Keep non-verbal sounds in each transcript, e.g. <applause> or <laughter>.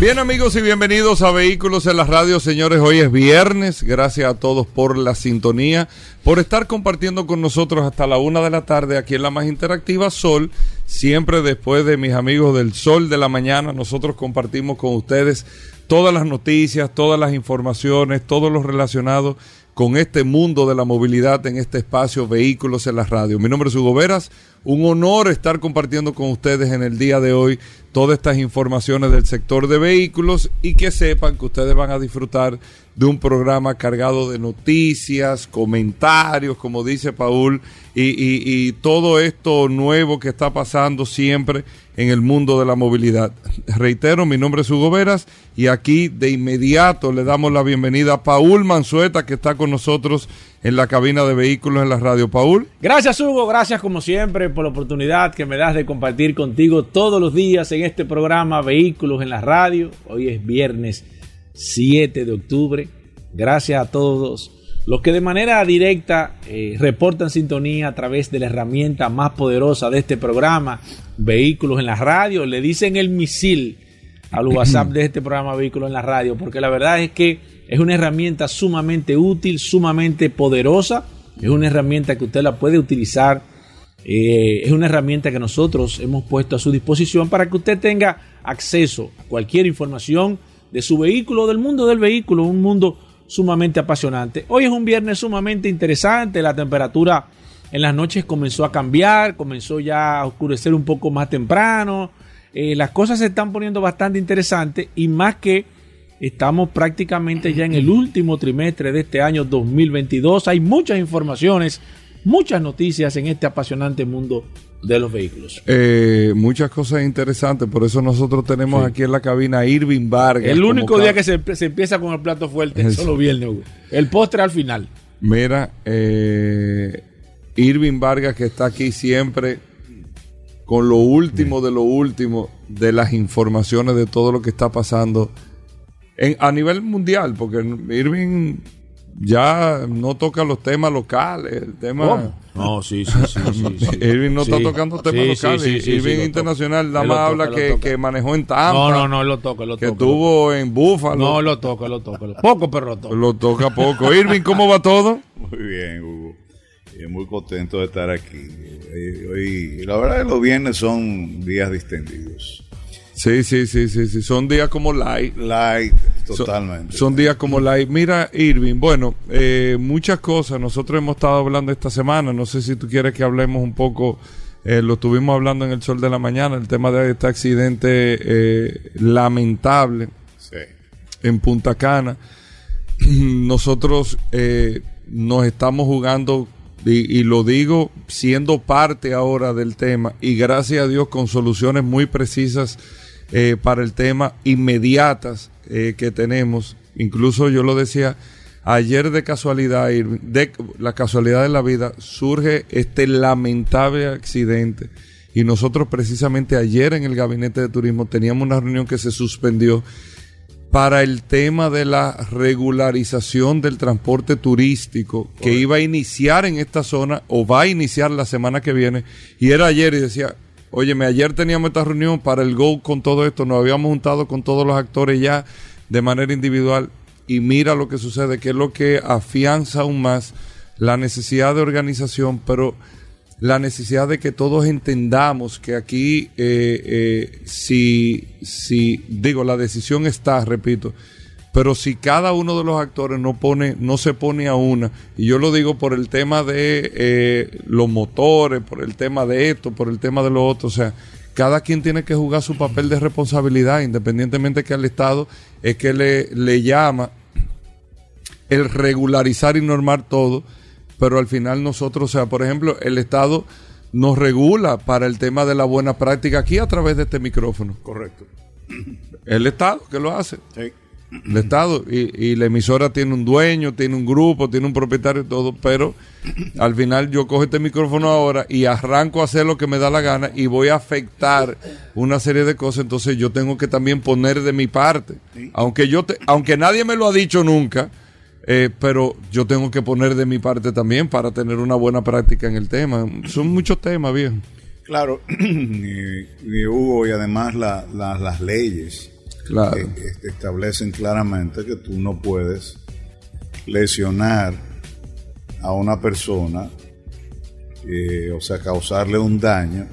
Bien amigos y bienvenidos a Vehículos en la Radio, señores. Hoy es viernes. Gracias a todos por la sintonía, por estar compartiendo con nosotros hasta la una de la tarde aquí en la más interactiva Sol. Siempre después de mis amigos del Sol de la mañana, nosotros compartimos con ustedes todas las noticias, todas las informaciones, todo lo relacionado este mundo de la movilidad en este espacio Vehículos en la Radio. Mi nombre es Hugo Veras, un honor estar compartiendo con ustedes en el día de hoy todas estas informaciones del sector de vehículos y que sepan que ustedes van a disfrutar de un programa cargado de noticias, comentarios, como dice Paul, y, y todo esto nuevo que está pasando siempre en el mundo de la movilidad. Reitero, mi nombre es Hugo Veras y aquí de inmediato le damos la bienvenida a Paul Manzueta que está con nosotros en la cabina de vehículos en la radio. Paul. Gracias Hugo, gracias como siempre por la oportunidad que me das de compartir contigo todos los días en este programa Vehículos en la radio. Hoy es viernes 7 de octubre. Gracias a todos los que de manera directa eh, reportan sintonía a través de la herramienta más poderosa de este programa, Vehículos en la Radio, le dicen el misil al <clears throat> WhatsApp de este programa Vehículos en la Radio, porque la verdad es que es una herramienta sumamente útil, sumamente poderosa, es una herramienta que usted la puede utilizar, eh, es una herramienta que nosotros hemos puesto a su disposición para que usted tenga acceso a cualquier información de su vehículo, del mundo del vehículo, un mundo sumamente apasionante. Hoy es un viernes sumamente interesante, la temperatura en las noches comenzó a cambiar, comenzó ya a oscurecer un poco más temprano, eh, las cosas se están poniendo bastante interesantes y más que estamos prácticamente ya en el último trimestre de este año 2022, hay muchas informaciones, muchas noticias en este apasionante mundo de los vehículos. Eh, muchas cosas interesantes, por eso nosotros tenemos aquí en la cabina a Irving Vargas. El único día que se, empieza con el plato fuerte es solo viernes, el postre al final. Mira, eh, Irving Vargas que está aquí siempre con lo último de lo último de las informaciones de todo lo que está pasando en, a nivel mundial, porque Irving ya no toca los temas locales, el tema... No, sí, sí, sí. <laughs> Irving no está tocando temas locales. Irving Internacional nada más habla que, manejó en Tampa. No, no, no, lo toca, lo toca. Que estuvo en Búfalo. No, lo toca, lo toca. Poco, pero lo toca. Lo toca poco. Irving, ¿cómo va todo? <laughs> Muy bien, Hugo. muy contento de estar aquí. Hoy, la verdad que los viernes son días distendidos. Sí, sí, sí, sí, sí. Son días como light. Light, totalmente. Son, días como light. Mira, Irving, bueno, eh, muchas cosas. Nosotros hemos estado hablando esta semana. No sé si tú quieres que hablemos un poco. Eh, lo estuvimos hablando en el sol de la mañana, el tema de este accidente eh, lamentable en Punta Cana. <clears throat> Nosotros nos estamos jugando y, lo digo siendo parte ahora del tema y gracias a Dios con soluciones muy precisas eh, para el tema inmediatas eh, que tenemos. Incluso yo lo decía ayer de casualidad, de la casualidad de la vida, surge este lamentable accidente. Y nosotros precisamente ayer en el gabinete de turismo teníamos una reunión que se suspendió para el tema de la regularización del transporte turístico que iba a iniciar en esta zona o va a iniciar la semana que viene. Y era ayer y decía, Óyeme, ayer teníamos esta reunión para el Go con todo esto, nos habíamos juntado con todos los actores ya de manera individual. Y mira lo que sucede, que es lo que afianza aún más la necesidad de organización, pero la necesidad de que todos entendamos que aquí, eh, eh, si, si, digo, la decisión está, repito, pero si cada uno de los actores no pone, no se pone a una, y yo lo digo por el tema de eh, los motores, por el tema de esto, por el tema de lo otro, o sea, cada quien tiene que jugar su papel de responsabilidad, independientemente que al Estado es que le, le llama el regularizar y normar todo, pero al final nosotros, o sea, por ejemplo, el Estado nos regula para el tema de la buena práctica aquí a través de este micrófono. Correcto. El Estado que lo hace. Sí. El Estado. Y, y la emisora tiene un dueño, tiene un grupo, tiene un propietario y todo, pero al final yo cojo este micrófono ahora y arranco a hacer lo que me da la gana y voy a afectar una serie de cosas, entonces yo tengo que también poner de mi parte. Aunque yo te, aunque nadie me lo ha dicho nunca, eh, pero yo tengo que poner de mi parte también para tener una buena práctica en el tema. Son muchos temas, viejo. Claro, y, <clears throat> y Hugo, y además la- la- las leyes Claro. que- que establecen claramente que tú no puedes lesionar a una persona, eh, o sea, causarle un daño,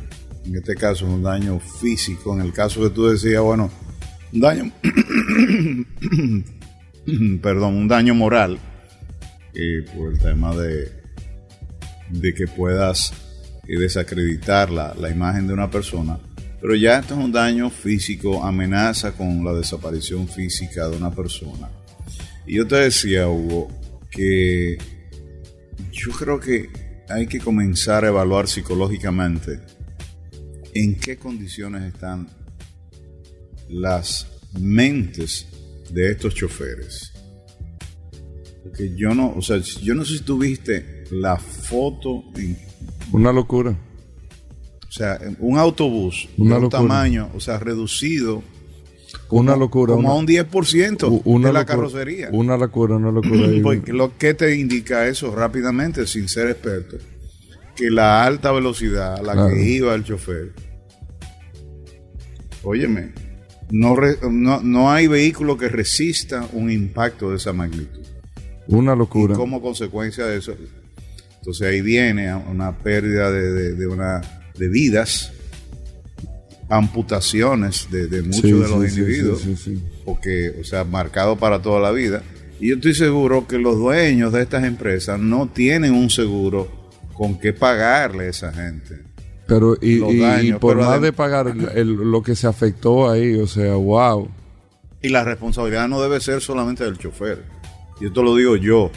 en este caso un daño físico, en el caso que tú decías, bueno, un daño, <coughs> perdón, un daño moral, eh, por el tema de, de que puedas eh, desacreditar la, la imagen de una persona, pero ya esto es un daño físico, amenaza con la desaparición física de una persona. Y yo te decía, Hugo, que yo creo que hay que comenzar a evaluar psicológicamente en qué condiciones están las mentes de estos choferes. Porque yo no, o sea, yo no sé si tú viste la foto, en- Una locura. O sea, un autobús Una de un locura. tamaño, o sea, reducido Una locura. como una- a un 10% u- una de la locura, carrocería. Una locura, una locura. <clears throat> Porque lo que te indica eso rápidamente, sin ser experto, que la alta velocidad a la Claro. que iba el chofer, óyeme, no, re- no, no hay vehículo que resista un impacto de esa magnitud. Una Y locura. como consecuencia de eso, entonces ahí viene una pérdida de, de- de una, de vidas, amputaciones de, de muchos Sí, de los sí, individuos sí, porque, o sea, marcado para toda la vida. Y yo estoy seguro que los dueños de estas empresas no tienen un seguro con qué pagarle a esa gente. Pero, y, los y por pero más de pagar el- el- lo que se afectó ahí, o sea, wow. Y la responsabilidad no debe ser solamente del chofer. Y esto lo digo yo.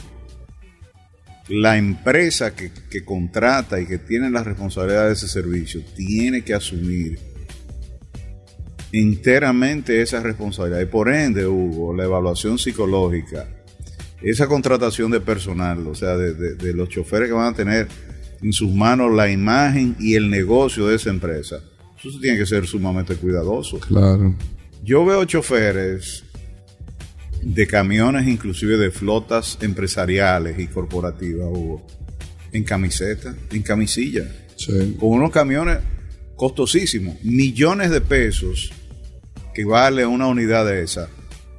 La empresa que, que contrata y que tiene la responsabilidad de ese servicio tiene que asumir enteramente esa responsabilidad. Y por ende, Hugo, la evaluación psicológica, esa contratación de personal, o sea, de, de- de los choferes que van a tener en sus manos la imagen y el negocio de esa empresa, eso tiene que ser sumamente cuidadoso. Claro. Yo veo choferes de camiones, inclusive de flotas empresariales y corporativas, Hugo, en camiseta, en camisilla, Sí. con unos camiones costosísimos, millones de pesos que vale una unidad de esa,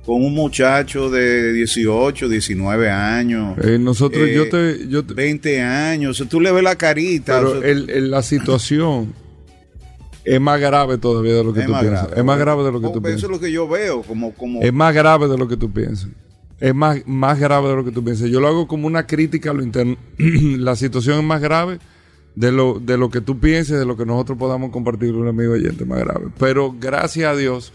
con un muchacho de 18, 19 años, Eh, nosotros, eh, yo te, yo te- 20 años, o sea, tú le ves la carita, pero o sea, el- el- la situación es más grave todavía de lo que es tú piensas. grave. Es más grave de lo que Oh, tú pero Eso piensas. es lo que yo veo, como, como Es más grave de lo que tú piensas. Es más, más grave de lo que tú piensas. Yo lo hago como una crítica a lo interno. <clears throat> la situación es más grave de lo, de lo que tú pienses, de lo que nosotros podamos compartir con un amigo oyente más grave. Pero gracias a Dios,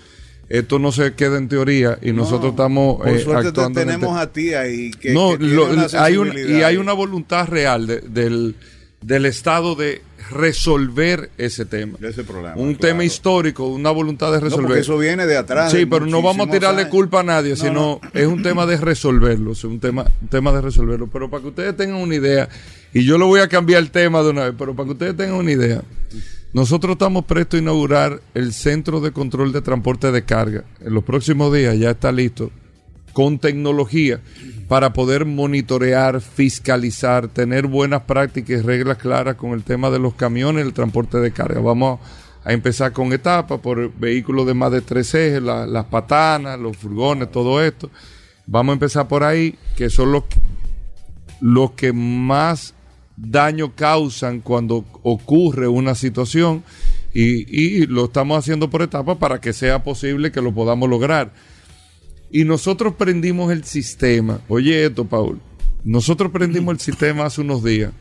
esto no se queda en teoría y nosotros estamos Por eh, suerte te- actuando. en tenemos a ti ahí que, no, que lo- hay un- y hay una voluntad real de- del, del Estado de resolver ese tema. De ese problema, Un claro. tema histórico, una voluntad de No, resolver. porque eso viene de atrás. Sí, de pero no vamos a tirarle años. culpa a nadie, No, sino no. es un tema de resolverlo, es un tema, un tema de resolverlo. Pero para que ustedes tengan una idea, y yo lo voy a cambiar el tema de una vez, pero para que ustedes tengan una idea, nosotros estamos prestos a inaugurar el Centro de Control de Transporte de Carga. En los próximos días ya está listo, con tecnología, para poder monitorear, fiscalizar, tener buenas prácticas y reglas claras con el tema de los camiones el transporte de carga. Vamos a empezar con etapas por vehículos de más de tres ejes, la- las patanas, los furgones, todo esto. Vamos a empezar por ahí, que son los, los que más daño causan cuando ocurre una situación y, y lo estamos haciendo por etapas para que sea posible que lo podamos lograr. Y nosotros prendimos el sistema. Oye esto, Paul. Nosotros prendimos el sistema hace unos días.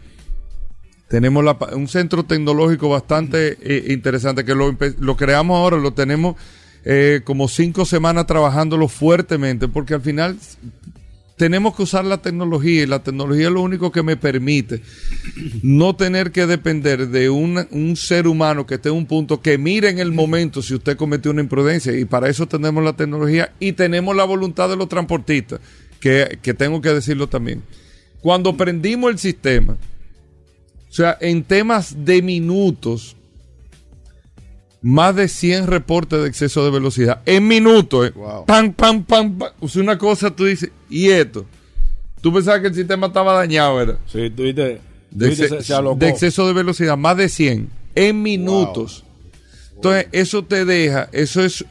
Tenemos un centro tecnológico bastante eh, interesante que lo, lo creamos ahora, lo tenemos eh, como cinco semanas trabajándolo fuertemente, porque al final tenemos que usar la tecnología y la tecnología es lo único que me permite no tener que depender de un, un ser humano que esté en un punto que mire en el momento si usted cometió una imprudencia y para eso tenemos la tecnología y tenemos la voluntad de los transportistas, que, que tengo que decirlo también. Cuando prendimos el sistema, o sea, en temas de minutos, más de 100 reportes de exceso de velocidad. En minutos, eh. Wow. Pam, pam, pam, pam. O sea, una cosa tú dices, ¿y esto? Tú pensabas que el sistema estaba dañado, ¿verdad? Sí, tú viste, De, se, se exceso de velocidad, más de 100 en minutos. Entonces, eso te deja, eso es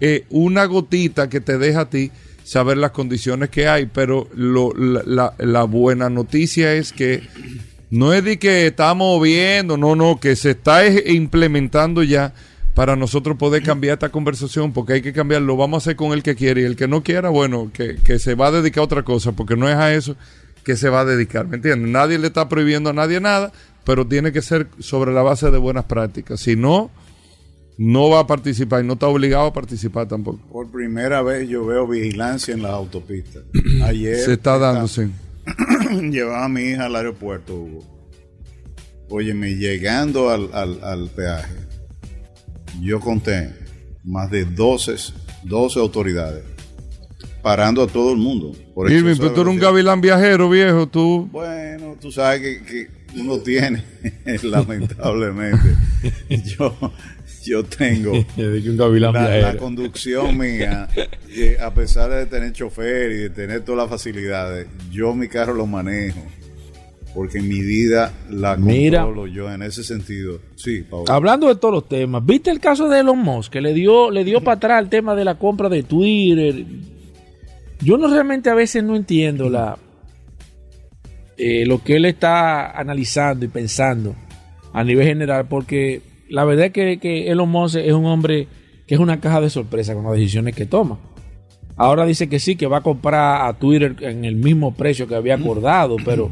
eh, una gotita que te deja a ti saber las condiciones que hay, pero lo- la, la- la buena noticia es que no es de que estamos viendo, no, no, que se está implementando ya para nosotros poder cambiar esta conversación, porque hay que cambiarlo, vamos a hacer con el que quiere y el que no quiera, bueno, que, que se va a dedicar a otra cosa, porque no es a eso que se va a dedicar, ¿me entiendes? Nadie le está prohibiendo a nadie nada, pero tiene que ser sobre la base de buenas prácticas, si no, no va a participar y no está obligado a participar tampoco. Por primera vez yo veo vigilancia en las autopistas. <clears throat> Ayer Se está dándose. <clears throat> llevaba a mi hija al aeropuerto, Hugo. Óyeme, llegando al, al, al peaje, yo conté más de 12, 12 autoridades parando a todo el mundo. Por Irving, pero tú eres un gavilán viajero, viejo, tú... Bueno, tú sabes que, que uno tiene, <laughs> lamentablemente. <laughs> Yo, yo tengo <laughs> la, la conducción mía, a pesar de tener chofer y de tener todas las facilidades, yo mi carro lo manejo. Porque mi vida la Mira. controlo yo en ese sentido. Sí, Pablo. Hablando de todos los temas, ¿viste el caso de Elon Musk que le dio, le dio para atrás el tema de la compra de Twitter? Yo no realmente a veces no entiendo la eh, lo que él está analizando y pensando a nivel general, porque la verdad es que, que Elon Musk es un hombre que es una caja de sorpresa con las decisiones que toma. Ahora dice que sí, que va a comprar a Twitter en el mismo precio que había acordado, pero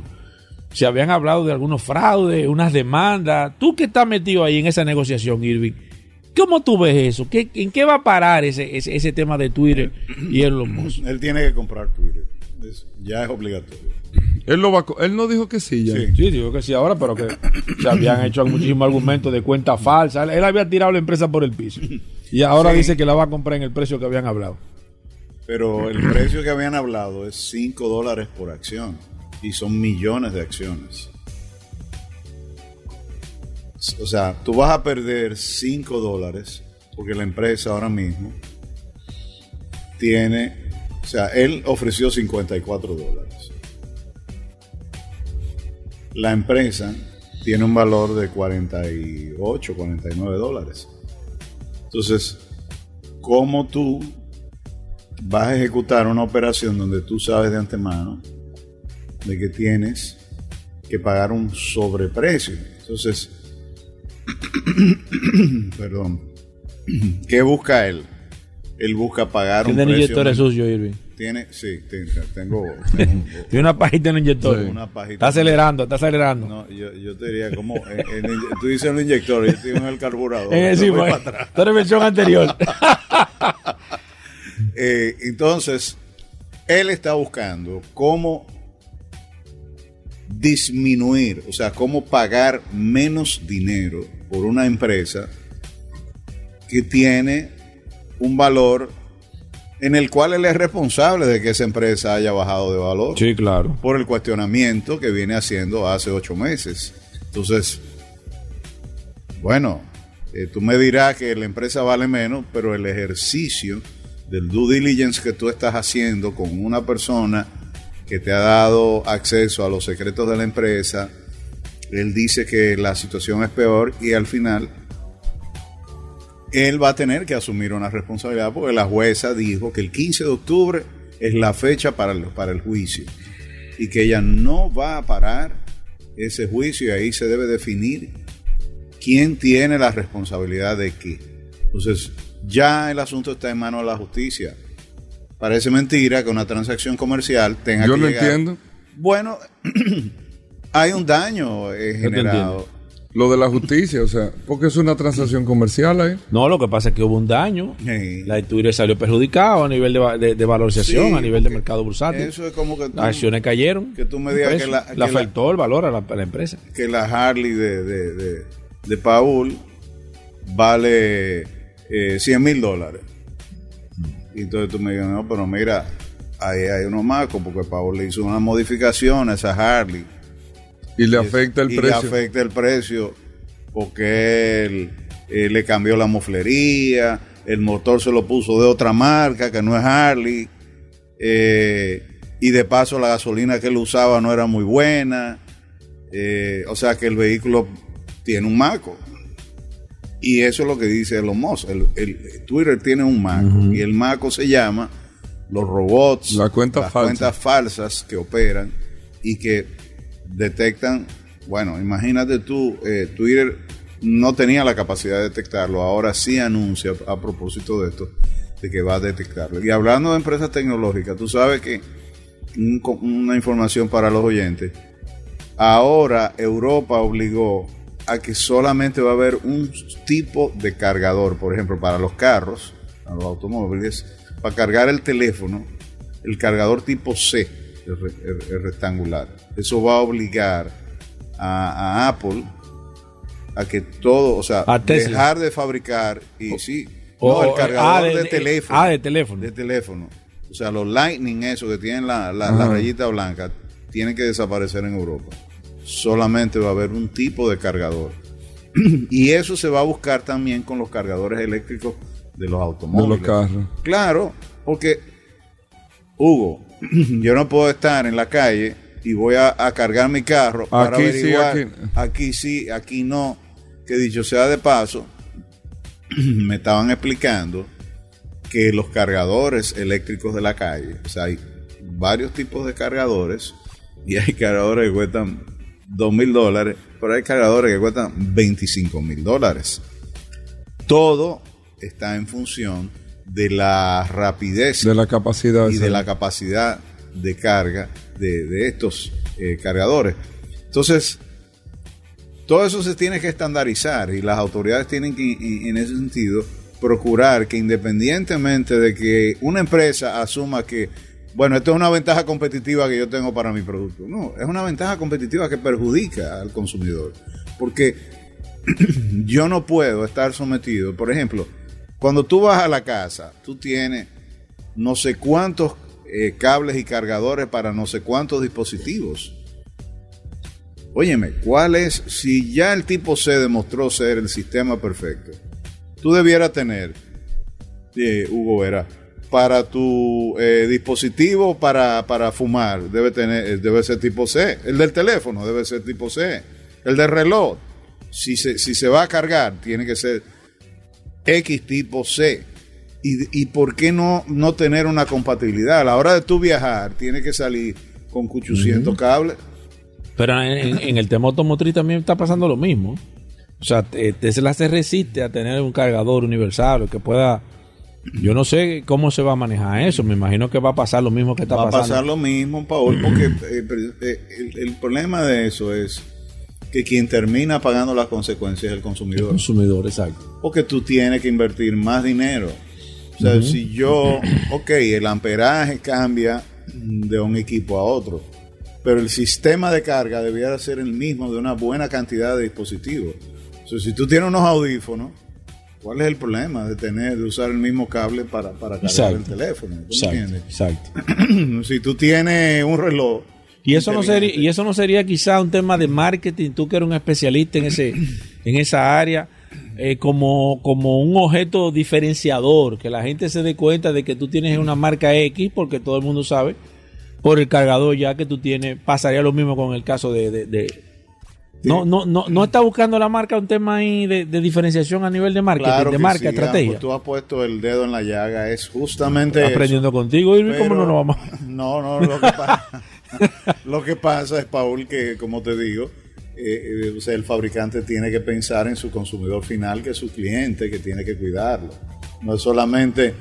se habían hablado de algunos fraudes, unas demandas. Tú que estás metido ahí en esa negociación, Irving, ¿cómo tú ves eso? ¿Qué, ¿En qué va a parar ese, ese, ese tema de Twitter y Elon Musk? Él <clears throat> tiene que comprar Twitter. Es- ya es obligatorio. Él, lo va a co- él no dijo que sí ya. Sí. Sí, digo que sí ahora, pero que <clears throat> se habían hecho muchísimos argumentos de cuenta falsa. Él, él había tirado la empresa por el piso. Y ahora Sí. dice que la va a comprar en el precio que habían hablado. Pero el precio que habían hablado es 5 dólares por acción. Y son millones de acciones. O sea, tú vas a perder 5 dólares porque la empresa ahora mismo tiene, o sea, él ofreció 54 dólares. La empresa tiene un valor de 48, 49 dólares. Entonces, ¿cómo tú vas a ejecutar una operación donde tú sabes de antemano de que tienes que pagar un sobreprecio? Entonces, <clears throat> perdón, <clears throat> ¿qué busca él? Él busca pagar un Tiene precio. inyectores sucios, Irving. Tiene, sí, tiene- tengo, <laughs> tengo un- Tiene una pajita en el inyector. Sí. Una pajita. Está acelerando, está acelerando. no, yo, yo te diría como, eh, el inye- tú dices el inyector, yo te digo en el carburador. Eh, yo sí, pues, para versión anterior. <laughs> <laughs> Eh, entonces, él está buscando cómo disminuir, o sea, cómo pagar menos dinero por una empresa que tiene un valor en el cual él es responsable de que esa empresa haya bajado de valor sí, claro. por el cuestionamiento que viene haciendo hace ocho meses. Entonces, bueno, eh, tú me dirás que la empresa vale menos, pero el ejercicio del due diligence que tú estás haciendo con una persona que te ha dado acceso a los secretos de la empresa, él dice que la situación es peor y al final él va a tener que asumir una responsabilidad porque la jueza dijo que el 15 de octubre es la fecha para el, para el juicio y que ella no va a parar ese juicio y ahí se debe definir quién tiene la responsabilidad de qué. Entonces, ya el asunto está en manos de la justicia. Parece mentira que una transacción comercial tenga Yo que lo llegar- entiendo. Bueno, <clears throat> hay un daño eh, generado. lo de la justicia, o sea, porque es una transacción comercial ahí. No, lo que pasa es que hubo un daño. Sí. La de Twitter salió perjudicado a nivel de, de- de valorización, Sí, a nivel de mercado bursátil. Eso es como que tú, Las acciones cayeron. que tú me digas que la- que le la- afectó el valor a la, a la empresa. que la Harley de, de, de, de Paul vale eh, 100 mil dólares. Y entonces tú me digas, no, pero mira, ahí hay unos macos porque Paul le hizo una modificación a esa Harley. Y le afecta el y precio. le afecta el precio porque él le cambió la moflería, el motor se lo puso de otra marca que no es Harley, eh, y de paso la gasolina que él usaba no era muy buena, eh, o sea que el vehículo tiene un maco. Y eso es lo que dice Elon Musk. El, el- Twitter tiene un maco y el maco se llama los robots, La cuenta las falsa. cuentas falsas que operan y que detectan, bueno, imagínate tú, eh, Twitter no tenía la capacidad de detectarlo, ahora sí anuncia a propósito de esto, de que va a detectarlo. Y hablando de empresas tecnológicas, tú sabes que un una información para los oyentes, ahora Europa obligó a que solamente va a haber un tipo de cargador, por ejemplo, para los carros, para los automóviles, para cargar el teléfono, el cargador tipo C, el, re- el- el rectangular. Eso va a obligar a, a Apple a que todo, o sea, dejar de fabricar y sí, o- no, el cargador ah, de, de- teléfono. ah, de teléfono. De teléfono. O sea, los Lightning, eso que tienen la, la, la rayita blanca, tienen que desaparecer en Europa. Solamente va a haber un tipo de cargador. <clears throat> y eso se va a buscar también con los cargadores eléctricos de los de automóviles. los carros. Claro, porque, Hugo, <clears throat> yo no puedo estar en la calle y voy a, a cargar mi carro para Aquí sí, averiguar. aquí- aquí sí, aquí no. Que dicho sea de paso, <clears throat> me estaban explicando que los cargadores eléctricos de la calle, o sea, hay varios tipos de cargadores y hay cargadores que cuestan 2 mil dólares, pero hay cargadores que cuestan 25 mil dólares. Todo está en función de la rapidez De la capacidad. y de la capacidad de carga de, de estos eh, cargadores. Entonces, todo eso se tiene que estandarizar y las autoridades tienen que, en ese sentido, procurar que independientemente de que una empresa asuma que, bueno, esto es una ventaja competitiva que yo tengo para mi producto. No, es una ventaja competitiva que perjudica al consumidor. Porque <clears throat> yo no puedo estar sometido, por ejemplo, cuando tú vas a la casa, tú tienes no sé cuántos eh, cables y cargadores para no sé cuántos dispositivos. Óyeme, ¿cuál es? Si ya el tipo C demostró ser el sistema perfecto, tú debieras tener, eh, Hugo Vera, para tu eh, dispositivo para, para fumar, debe, tener, eh, debe ser tipo C. El del teléfono debe ser tipo C. El del reloj, si se, si se va a cargar, tiene que ser X tipo C. ¿Y, y por qué no, no tener una compatibilidad? A la hora de tú viajar, tiene que salir con 800 cables. Pero en, el tema automotriz también está pasando lo mismo. O sea, te- Tesla se resiste a tener un cargador universal que pueda. Yo no sé cómo se va a manejar eso. Me imagino que va a pasar lo mismo que está Va a pasando. pasar lo mismo, Paul, porque <clears throat> eh, eh, el, el problema de eso es que quien termina pagando las consecuencias es el El consumidor. consumidor, exacto. Porque tú tienes que invertir más dinero. O sea, si yo, ok, el amperaje cambia de un equipo a otro, pero el sistema de carga debiera ser el mismo de una buena cantidad de dispositivos. O sea, si tú tienes unos audífonos, ¿cuál es el problema de tener, de usar el mismo cable para, para cargar Exacto. el teléfono? ¿Tú me Exacto, entiendes? exacto. <clears throat> si tú tienes un reloj. Y eso no sería, y eso no sería quizá un tema de marketing, tú que eres un especialista en ese, en esa área, eh, como, como un objeto diferenciador, que la gente se dé cuenta de que tú tienes una marca X, porque todo el mundo sabe, por el cargador ya que tú tienes, pasaría lo mismo con el caso de, de- de- no, no, no, no está buscando la marca un tema ahí de, de diferenciación a nivel de marketing, Claro de marca, sí, estrategia. ambos. Tú has puesto el dedo en la llaga, es justamente eso. Aprendiendo contigo, Irving, ¿cómo no lo vamos? <laughs> No, no, lo que, pasa, <laughs> lo que pasa es, Paul, que como te digo, eh, eh, o sea, el fabricante tiene que pensar en su consumidor final, que es su cliente, que tiene que cuidarlo. No es solamente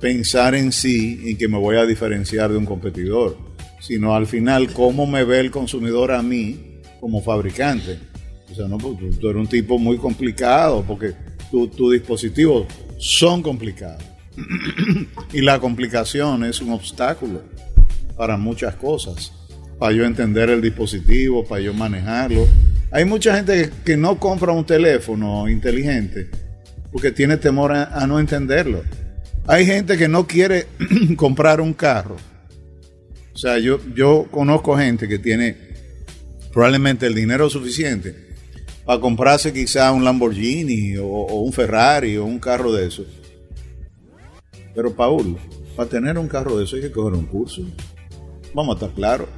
pensar en sí y que me voy a diferenciar de un competidor, sino al final cómo me ve el consumidor a mí como fabricante. O sea, no, tú, tú eres un tipo muy complicado porque tus dispositivos son complicados. <clears throat> y la complicación es un obstáculo para muchas cosas. Para yo entender el dispositivo, para yo manejarlo. Hay mucha gente que, no compra un teléfono inteligente porque tiene temor a, no entenderlo. Hay gente que no quiere <clears throat> comprar un carro. O sea, yo conozco gente que tiene probablemente el dinero suficiente para comprarse quizá un Lamborghini o, o, un Ferrari o un carro de eso. Pero Paul, para tener un carro de eso hay que coger un curso. Vamos a estar claros.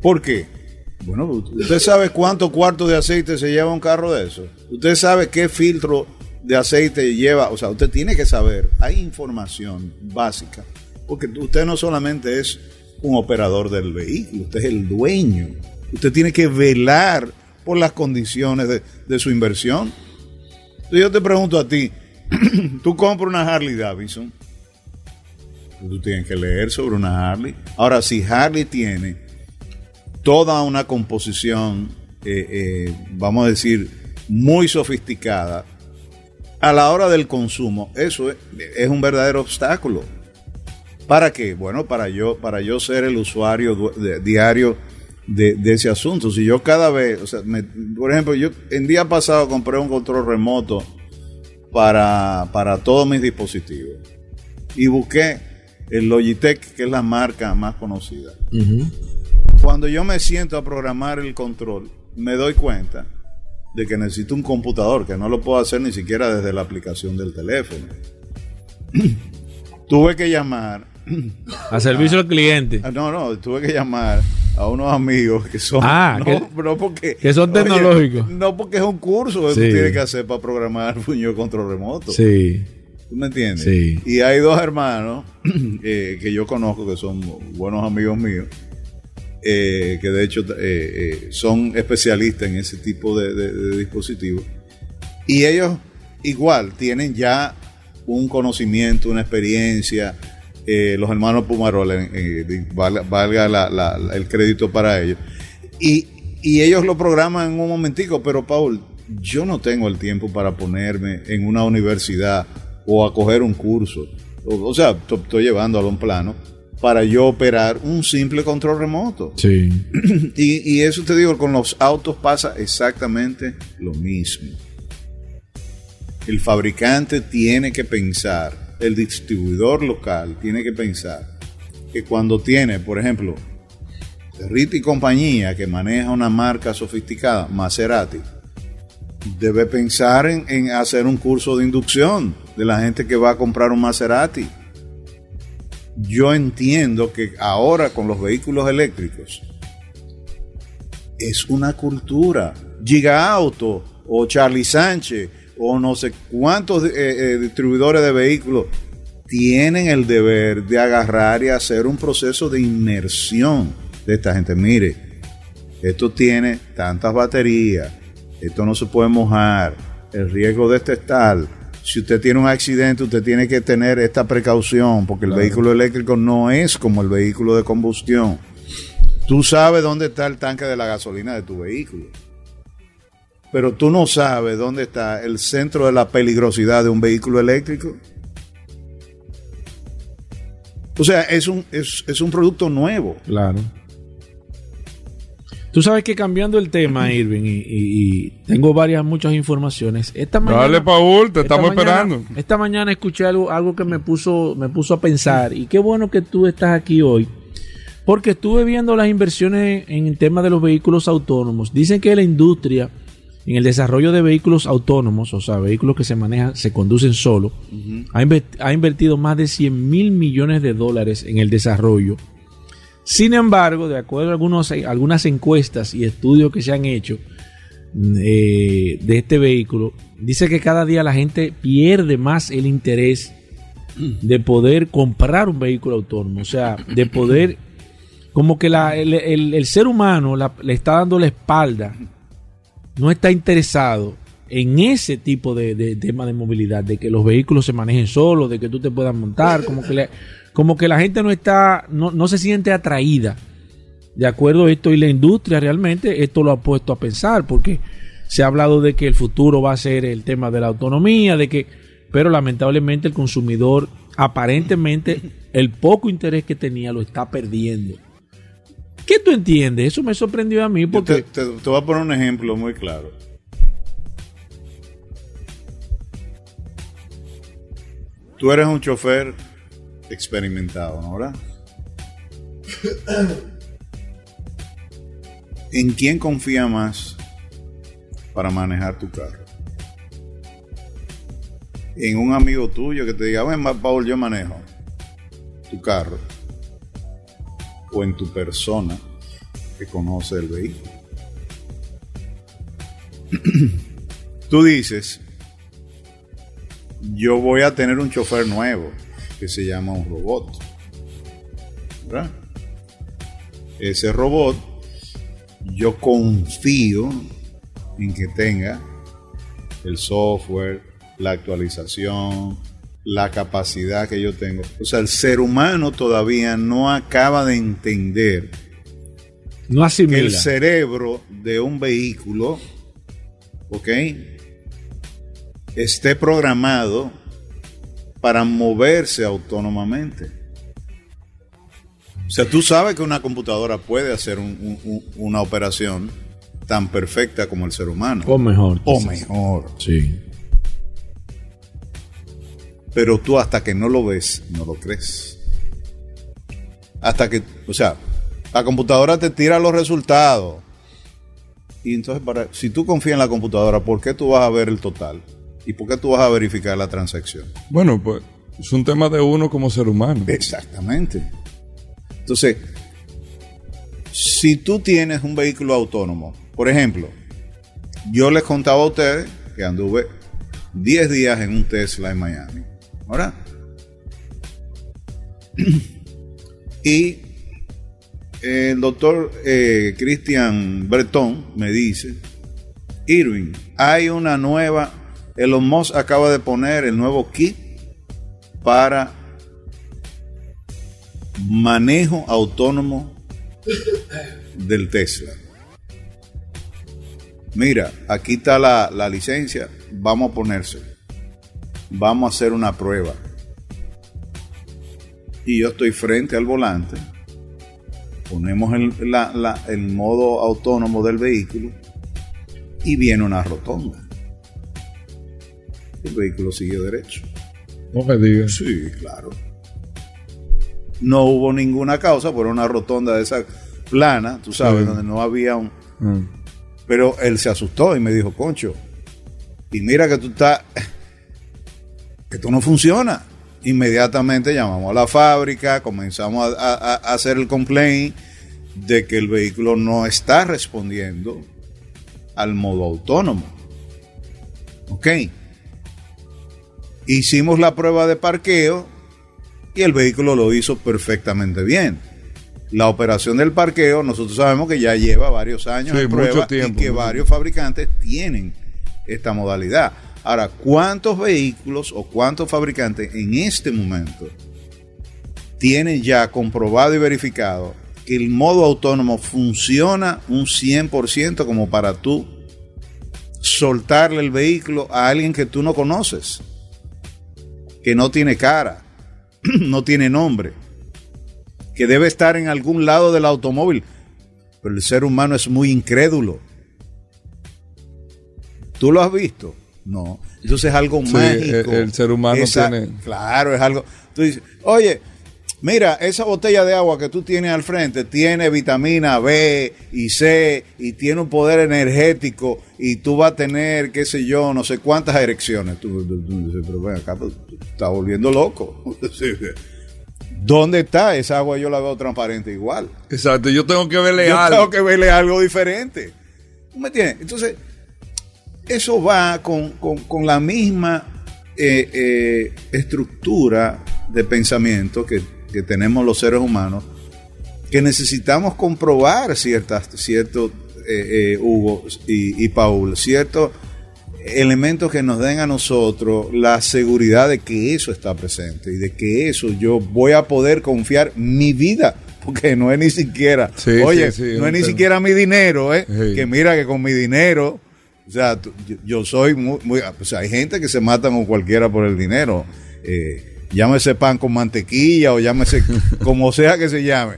¿Por qué? Bueno, usted sabe cuánto cuarto de aceite se lleva un carro de eso. Usted sabe qué filtro de aceite lleva. O sea, usted tiene que saber. Hay información básica. Porque usted no solamente es un operador del vehículo, usted es el dueño. Usted tiene que velar por las condiciones de, su inversión. Entonces yo te pregunto a ti, <clears throat> tú compras una Harley Davidson, tú tienes que leer sobre una Harley. Ahora, si Harley tiene toda una composición, eh, eh, vamos a decir, muy sofisticada, a la hora del consumo, eso es, un verdadero obstáculo. ¿Para qué? Bueno, para yo, para yo ser el usuario diario de, ese asunto. Si yo cada vez, o sea, por ejemplo, yo en día pasado compré un control remoto para, para todos mis dispositivos y busqué el Logitech, que es la marca más conocida. Cuando yo me siento a programar el control, me doy cuenta de que necesito un computador, que no lo puedo hacer ni siquiera desde la aplicación del teléfono. <clears throat> tuve que llamar. A servicio al cliente. Ah, no, no, tuve que llamar a unos amigos que son. Ah, <laughs> no, porque, que son tecnológicos. no porque es un curso que tú tienes que hacer para programar <laughs> puño control remoto. Sí. ¿Tú me entiendes? Sí. Y hay dos hermanos <clears throat> eh, que yo conozco que son buenos amigos míos, eh, que de hecho eh, son especialistas en ese tipo de, dispositivos. Y ellos igual tienen ya un conocimiento, una experiencia. Los hermanos Pumarol, valga, el crédito para ellos. Y, y ellos lo programan en un momentico, pero Paul, yo no tengo el tiempo para ponerme en una universidad o a coger un curso. O, sea, estoy llevando a un plano para yo operar un simple control remoto. Sí. <clears throat> y, y eso te digo, con los autos pasa exactamente lo mismo. El fabricante tiene que pensar, el distribuidor local tiene que pensar que cuando tiene, por ejemplo, Rita y compañía que maneja una marca sofisticada, Maserati, debe pensar en, hacer un curso de inducción de la gente que va a comprar un Maserati. Yo entiendo que ahora con los vehículos eléctricos es una cultura. Giga Auto o Charlie Sánchez o no sé cuántos eh, eh, distribuidores de vehículos tienen el deber de agarrar y hacer un proceso de inmersión de esta gente. Mire, esto tiene tantas baterías, esto no se puede mojar, el riesgo de este es tal. Si usted tiene un accidente, usted tiene que tener esta precaución, porque el vehículo eléctrico no es como el vehículo de combustión. Tú sabes dónde está el tanque de la gasolina de tu vehículo, pero tú no sabes dónde está el centro de la peligrosidad de un vehículo eléctrico. O sea, es un, es, es un producto nuevo. Claro. Tú sabes que cambiando el tema, Irving, y, tengo varias, muchas informaciones. Esta mañana, Dale, Paul, te estamos esperando. Esta mañana escuché algo, algo que me puso, me puso a pensar. Y qué bueno que tú estás aquí hoy. Porque estuve viendo las inversiones en el tema de los vehículos autónomos. Dicen que la industria, en el desarrollo de vehículos autónomos, o sea, vehículos que se manejan, se conducen solo, ha, invertido más de 100 mil millones de dólares en el desarrollo sin embargo, de acuerdo a algunos, algunas encuestas y estudios que se han hecho eh, de este vehículo, dice que cada día la gente pierde más el interés de poder comprar un vehículo autónomo. O sea, de poder, como que el, ser humano le está dando la espalda, no está interesado en ese tipo de, tema de movilidad, de que los vehículos se manejen solos, de que tú te puedas montar, como que, como que la gente no está, no, se siente atraída de acuerdo esto y la industria realmente esto lo ha puesto a pensar porque se ha hablado de que el futuro va a ser el tema de la autonomía, de que pero lamentablemente el consumidor aparentemente el poco interés que tenía lo está perdiendo. ¿Qué tú entiendes? Eso me sorprendió a mí porque te, te- te voy a poner un ejemplo muy claro. Tú eres un chofer experimentado, ¿no? ¿verdad? <coughs> ¿En quién confía más para manejar tu carro? En un amigo tuyo que te diga, ven, Paul, yo manejo tu carro. O en tu persona que conoce el vehículo. <clears throat> Tú dices, yo voy a tener un chofer nuevo que se llama un robot. ¿Verdad? Ese robot, yo confío en que tenga el software, la actualización, la capacidad que yo tengo. O sea, el ser humano todavía no acaba de entender no que asimila. el cerebro de un vehículo, ¿ok? Esté programado para moverse autónomamente. O sea, tú sabes que una computadora puede hacer un- un- un- una operación tan perfecta como el ser humano. O mejor. O mejor. Sí. Pero tú hasta que no lo ves, no lo crees. Hasta que, o sea, la computadora te tira los resultados. Y entonces, para, si tú confías en la computadora, ¿por qué tú vas a ver el total? ¿Y por qué tú vas a verificar la transacción? Bueno, pues es un tema de uno como ser humano. Exactamente. Entonces, si tú tienes un vehículo autónomo, por ejemplo, yo les contaba a ustedes que anduve 10 días en un Tesla en Miami. ¿Verdad? Y el doctor eh, Christian Breton me dice, Irving, hay una nueva, Elon Musk acaba de poner el nuevo kit para manejo autónomo del Tesla. Mira, aquí está la, la licencia, vamos a ponerse. Vamos a hacer una prueba. Y yo estoy frente al volante. Ponemos el, la- la- el modo autónomo del vehículo y viene una rotonda. El vehículo siguió derecho. No me digas. Sí, claro. No hubo ninguna causa por una rotonda de esa plana, tú sabes, Sí. donde no había un... Mm. Pero él se asustó y me dijo, concho, y mira que tú estás... Esto no funciona. Inmediatamente llamamos a la fábrica, comenzamos a, a- a hacer el complaint de que el vehículo no está respondiendo al modo autónomo. ¿Ok? Hicimos la prueba de parqueo y el vehículo lo hizo perfectamente bien. La operación del parqueo, nosotros sabemos que ya lleva varios años Sí, en prueba tiempo, y que varios fabricantes tienen esta modalidad. Ahora, ¿cuántos vehículos o cuántos fabricantes en este momento tienen ya comprobado y verificado que el modo autónomo funciona un 100% como para tú soltarle el vehículo a alguien que tú no conoces, que no tiene cara, <clears throat> no tiene nombre, que debe estar en algún lado del automóvil, pero el ser humano es muy incrédulo. ¿Tú lo has visto? No. Entonces es algo Sí, mágico. el- el ser humano tiene- Claro, es algo. Tú dices, oye, mira, esa botella de agua que tú tienes al frente tiene vitamina B y C y tiene un poder energético y tú vas a tener, qué sé yo, no sé cuántas erecciones. Tú, tú- tú dices, pero ven acá, tú, estás volviendo loco. <laughs> ¿Dónde está esa agua? Yo la veo transparente igual. Exacto, yo tengo que verle Yo algo. tengo que verle algo diferente. ¿Tú me entiendes? Entonces, eso va con, con- con la misma eh, eh, estructura de pensamiento que, que tenemos los seres humanos, que necesitamos comprobar ciertas, ciertos, eh, Hugo y, y Paul, ciertos elementos que nos den a nosotros la seguridad de que eso está presente y de que eso yo voy a poder confiar mi vida porque no es ni siquiera, Sí, oye, sí, sí, no es ni siquiera mi dinero, ¿eh? Que mira que con mi dinero, o sea, tú- yo, yo soy muy, muy- o sea, hay gente que se matan con cualquiera por el dinero. Eh, llámese pan con mantequilla o llámese <laughs> como sea que se llame.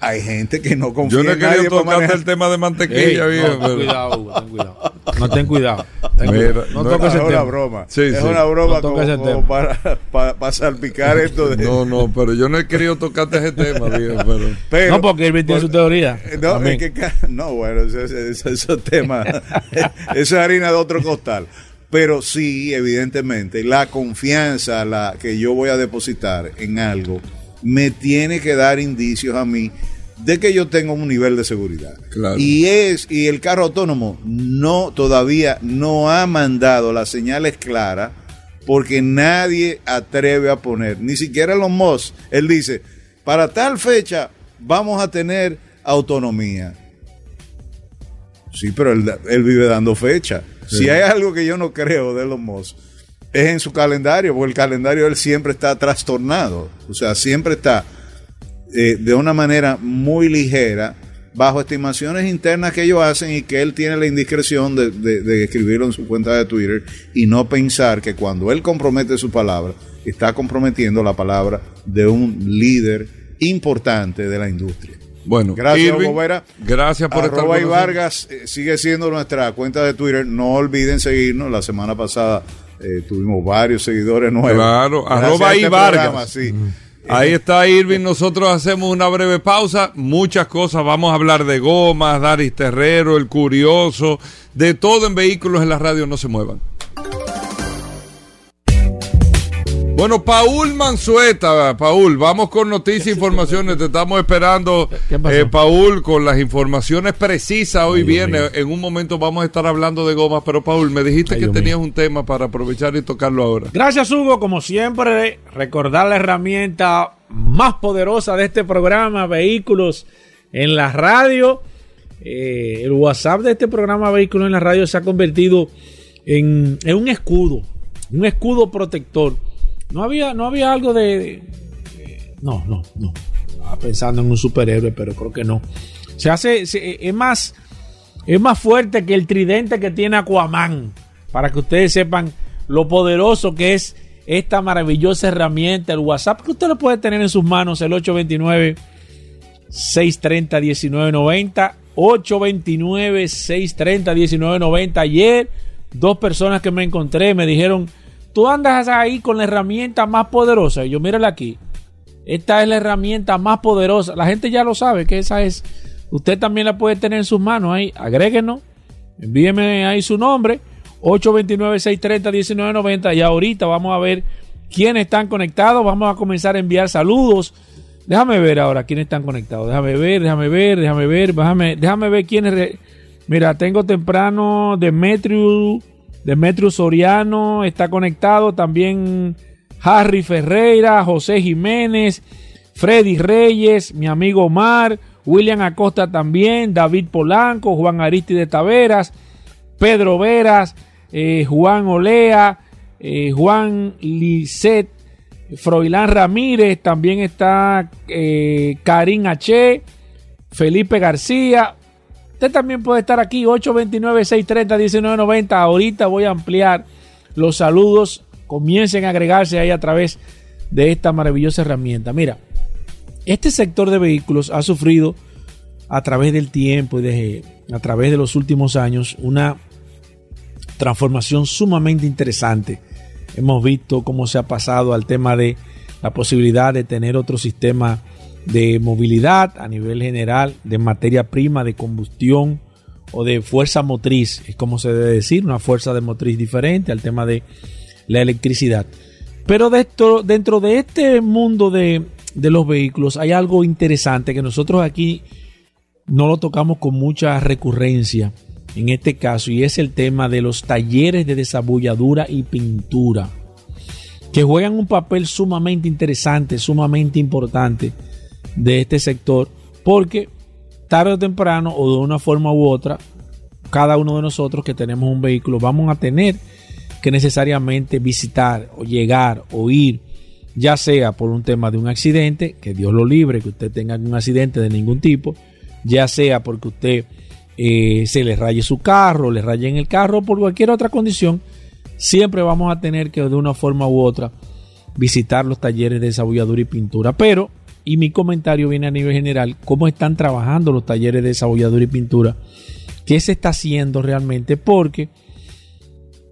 Hay gente que no confía Yo no para tocarte el tema de Ey, mantequilla, no, viejo, ten cuidado, Hugo, ten cuidado. No ten cuidado. No no, toques es una broma. Sí, es sí. una broma No como, para, para, para salpicar esto de. No, no, pero yo no he querido tocarte ese tema, viejo, <laughs> pero... pero- no, porque Irving tiene su teoría. No, es que no, bueno, eso, eso, eso- esos temas, <laughs> eso es harina de otro costal. Pero sí, evidentemente, la confianza la que yo voy a depositar en algo me tiene que dar indicios a mí de que yo tengo un nivel de seguridad. Claro. Y es, y el carro autónomo no todavía no ha mandado las señales claras porque nadie atreve a poner, ni siquiera los Musk. Él dice, para tal fecha vamos a tener autonomía. Sí, pero él, él vive dando fecha. Si hay algo que yo no creo de los Musk, es en su calendario, porque el calendario de él siempre está trastornado. O sea, siempre está eh, de una manera muy ligera, bajo estimaciones internas que ellos hacen y que él tiene la indiscreción de, de- de escribirlo en su cuenta de Twitter y no pensar que cuando él compromete su palabra, está comprometiendo la palabra de un líder importante de la industria. Bueno, Gracias, Irving. Gracias por estar Arroba con y. Vargas eh, sigue siendo nuestra cuenta de Twitter. No olviden seguirnos. La semana pasada eh, tuvimos varios seguidores nuevos. Claro, Gracias arroba a y este Vargas. programa, sí. Ahí está Irving, nosotros hacemos una breve pausa, muchas cosas, vamos a hablar de gomas, Daris Terrero, el curioso, de todo en vehículos en la radio, no se muevan. Bueno, Paul Manzueta, Paul, vamos con noticias e informaciones, te estamos esperando, eh, Paul, con las informaciones precisas, hoy mío. en un momento vamos a estar hablando de gomas, pero Paul, me dijiste Ay, que tenías un tema para aprovechar y tocarlo ahora. Gracias, Hugo. Como siempre, recordar la herramienta más poderosa de este programa, Vehículos en la Radio. Eh, el WhatsApp de este programa, Vehículos en la Radio, se ha convertido en, en un escudo, un escudo protector. No había, no había algo de... no, no, no. Estaba pensando en un superhéroe, pero creo que no. Se hace, es más, es más fuerte que el tridente que tiene Aquaman. Para que ustedes sepan lo poderoso que es esta maravillosa herramienta, el WhatsApp, que usted lo puede tener en sus manos, el 829 630 1990 829 630 1990 Ayer, dos personas que me encontré me dijeron: Tú andas ahí con la herramienta más poderosa. Y yo, mírala aquí. Esta es la herramienta más poderosa. La gente ya lo sabe que esa es. Usted también la puede tener en sus manos ahí. Agréguenos. Envíeme ahí su nombre. 829-630-1990. Y ahorita vamos a ver quiénes están conectados. Vamos a comenzar a enviar saludos. Déjame ver ahora quiénes están conectados. Déjame ver, déjame ver, déjame ver. Déjame, ver quiénes. re- Mira, tengo temprano Demetrio, Demetrio Soriano está conectado. También Harry Ferreira, José Jiménez, Freddy Reyes, mi amigo Omar, William Acosta también, David Polanco, Juan Aristide Taveras, Pedro Veras, eh, Juan Olea, eh, Juan Lisset, Froilán Ramírez, también está eh, Karim H, Felipe García. Usted también puede estar aquí, 829-630-1990. Ahorita voy a ampliar los saludos. Comiencen a agregarse ahí a través de esta maravillosa herramienta. Mira, este sector de vehículos ha sufrido a través del tiempo y a través de los últimos años una transformación sumamente interesante. Hemos visto cómo se ha pasado al tema de la posibilidad de tener otro sistema de movilidad a nivel general, de materia prima, de combustión o de fuerza motriz, es como se debe decir, una fuerza de motriz diferente al tema de la electricidad. Pero dentro de este mundo de, de los vehículos hay algo interesante que nosotros aquí no lo tocamos con mucha recurrencia en este caso y es el tema de los talleres de desabulladura y pintura que juegan un papel sumamente interesante, sumamente importante de este sector porque tarde o temprano o de una forma u otra cada uno de nosotros que tenemos un vehículo vamos a tener que necesariamente visitar o llegar o ir ya sea por un tema de un accidente, que Dios lo libre, que usted tenga un accidente de ningún tipo, ya sea porque usted eh, se le raye su carro, le raye en el carro, por cualquier otra condición, siempre vamos a tener que de una forma u otra visitar los talleres de desarrolladura y pintura. Pero, y mi comentario viene a nivel general, cómo están trabajando los talleres de desarrolladura y pintura, qué se está haciendo realmente, porque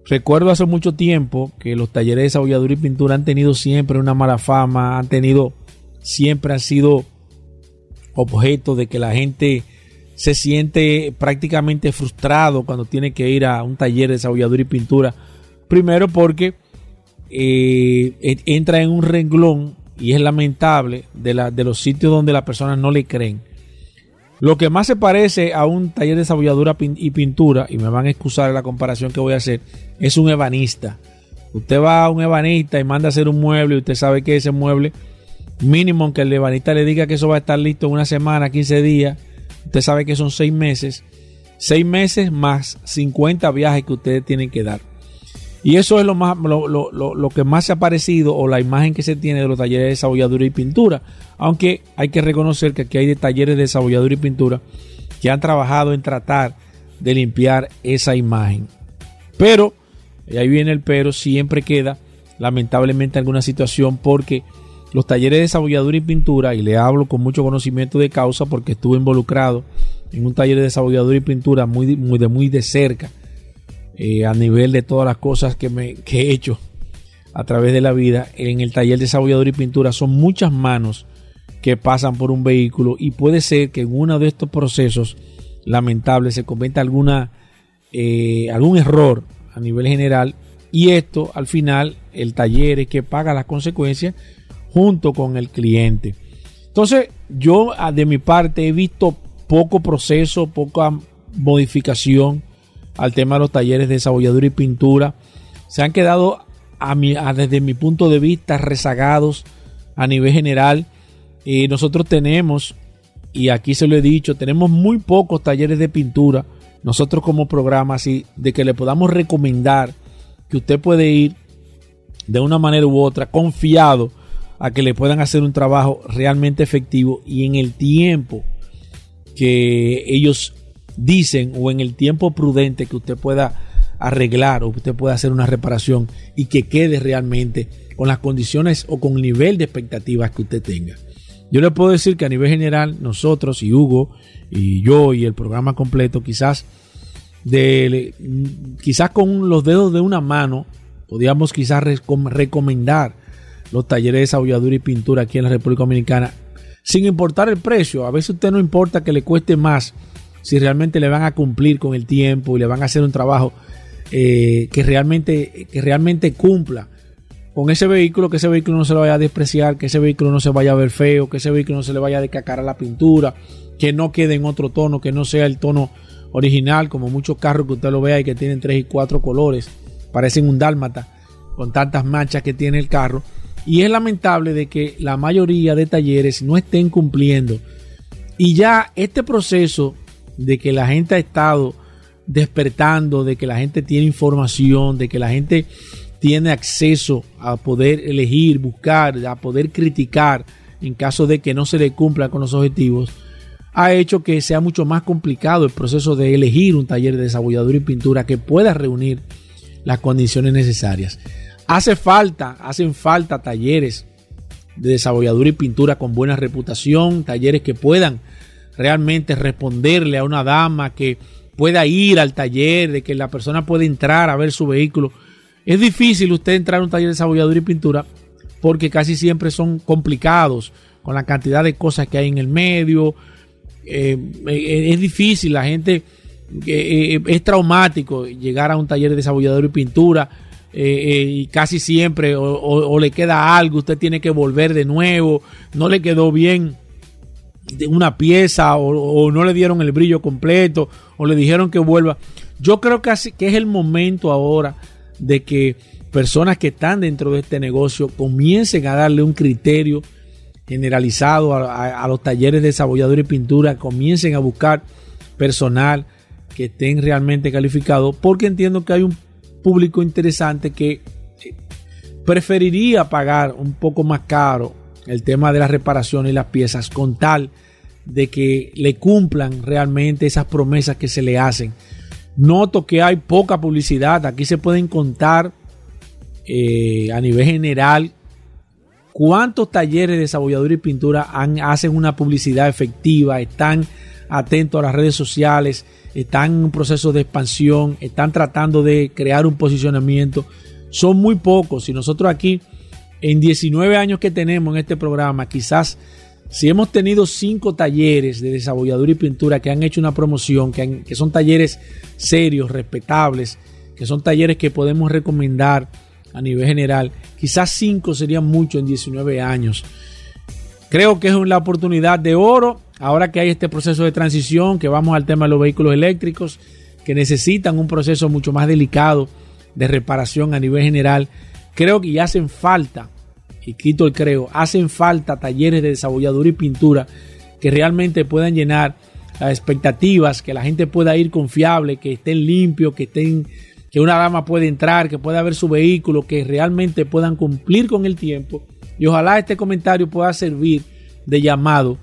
recuerdo hace mucho tiempo que los talleres de desarrolladura y pintura han tenido siempre una mala fama, han tenido, siempre han sido objeto de que la gente se siente prácticamente frustrado cuando tiene que ir a un taller de desarrolladura y pintura. Primero porque eh, entra en un renglón y es lamentable de, la, de los sitios donde las personas no le creen. Lo que más se parece a un taller de desarrolladura y pintura, y me van a excusar la comparación que voy a hacer, es un ebanista. Usted va a un ebanista y manda a hacer un mueble y usted sabe que ese mueble, mínimo que el ebanista le diga que eso va a estar listo en una semana, 15 días, Usted sabe que son seis meses. Seis meses más 50 viajes que ustedes tienen que dar. Y eso es lo, más, lo, que más se ha parecido o la imagen que se tiene de los talleres de desarrolladura y pintura. Aunque hay que reconocer que aquí hay de talleres de desarrolladura y pintura que han trabajado en tratar de limpiar esa imagen. Pero, y ahí viene el pero, siempre queda lamentablemente alguna situación porque los talleres de desarrolladura y pintura, y le hablo con mucho conocimiento de causa porque estuve involucrado en un taller de desarrolladura y pintura muy, muy de muy de cerca, eh, a nivel de todas las cosas que, me, que he hecho a través de la vida. En el taller de desarrolladura y pintura son muchas manos que pasan por un vehículo y puede ser que en uno de estos procesos lamentables se cometa alguna, eh, algún error a nivel general y esto al final el taller es que paga las consecuencias junto con el cliente. Entonces, yo ah, de mi parte he visto poco proceso, poca modificación al tema de los talleres de desarrolladura y pintura. Se han quedado, a mi, desde mi punto de vista, rezagados a nivel general. y nosotros tenemos, y aquí se lo he dicho, tenemos muy pocos talleres de pintura. Nosotros como programa, así, de que le podamos recomendar que usted puede ir de una manera u otra confiado a que le puedan hacer un trabajo realmente efectivo y en el tiempo que ellos dicen o en el tiempo prudente que usted pueda arreglar o que usted pueda hacer una reparación y que quede realmente con las condiciones o con el nivel de expectativas que usted tenga. Yo le puedo decir que a nivel general nosotros y Hugo y yo y el programa completo quizás de quizás con los dedos de una mano podríamos quizás recomendar los talleres de desarrolladura y pintura aquí en la República Dominicana, sin importar el precio. A veces usted no importa que le cueste más si realmente le van a cumplir con el tiempo y le van a hacer un trabajo eh, que, realmente, que realmente cumpla con ese vehículo, que ese vehículo no se lo vaya a despreciar, que ese vehículo no se vaya a ver feo, que ese vehículo no se le vaya a decacar a la pintura, que no quede en otro tono, que no sea el tono original, como muchos carros que usted lo vea y que tienen tres y cuatro colores, parecen un dálmata con tantas manchas que tiene el carro. Y es lamentable de que la mayoría de talleres no estén cumpliendo. Y ya este proceso de que la gente ha estado despertando, de que la gente tiene información, de que la gente tiene acceso a poder elegir, buscar, a poder criticar en caso de que no se le cumpla con los objetivos, ha hecho que sea mucho más complicado el proceso de elegir un taller de desarrolladura y pintura que pueda reunir las condiciones necesarias. Hace falta, hacen falta talleres de desarrolladura y pintura con buena reputación, talleres que puedan realmente responderle a una dama, que pueda ir al taller, de que la persona pueda entrar a ver su vehículo. Es difícil usted entrar a un taller de desarrolladura y pintura porque casi siempre son complicados con la cantidad de cosas que hay en el medio. Eh, eh, es difícil, la gente eh, es traumático llegar a un taller de desarrolladura y pintura eh, eh, y casi siempre o, le queda algo, usted tiene que volver de nuevo, no le quedó bien una pieza o, no le dieron el brillo completo o le dijeron que vuelva. Yo creo que, que es el momento ahora de que personas que están dentro de este negocio comiencen a darle un criterio generalizado a, los talleres de desarrollador y pintura, comiencen a buscar personal que estén realmente calificados, porque entiendo que hay un público interesante que preferiría pagar un poco más caro el tema de la reparación y las piezas con tal de que le cumplan realmente esas promesas que se le hacen. Noto que hay poca publicidad. Aquí se pueden contar eh, a nivel general cuántos talleres de desarrolladura y pintura hacen una publicidad efectiva, están atentos a las redes sociales, están en un proceso de expansión, están tratando de crear un posicionamiento. Son muy pocos. Y nosotros aquí, en 19 años que tenemos en este programa, quizás si hemos tenido cinco talleres de desarrolladura y pintura que han hecho una promoción, que, que son talleres serios, respetables, que son talleres que podemos recomendar a nivel general, quizás cinco serían mucho en 19 años. Creo que es una oportunidad de oro ahora que hay este proceso de transición, que vamos al tema de los vehículos eléctricos, que necesitan un proceso mucho más delicado de reparación a nivel general. Creo que ya hacen falta y quito el creo, hacen falta talleres de desarrolladura y pintura que realmente puedan llenar las expectativas, que la gente pueda ir confiable, que estén limpios, que estén que una dama pueda entrar, que pueda ver su vehículo, que realmente puedan cumplir con el tiempo. Y ojalá este comentario pueda servir de llamado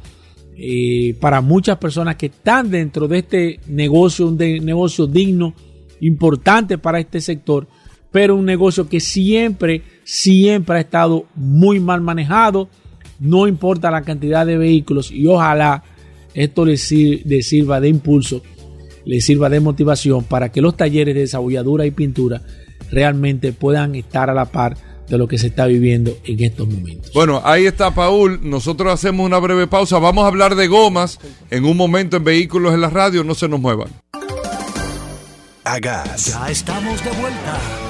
eh, para muchas personas que están dentro de este negocio, un negocio digno, importante para este sector, pero un negocio que siempre, siempre ha estado muy mal manejado, no importa la cantidad de vehículos y ojalá esto les, sirva de impulso, les sirva de motivación para que los talleres de desarrolladura y pintura realmente puedan estar a la par de lo que se está viviendo en estos momentos. Bueno, ahí está Paul. Nosotros hacemos una breve pausa. Vamos a hablar de gomas en un momento en vehículos en la radio. No se nos muevan. A gas. Ya estamos de vuelta.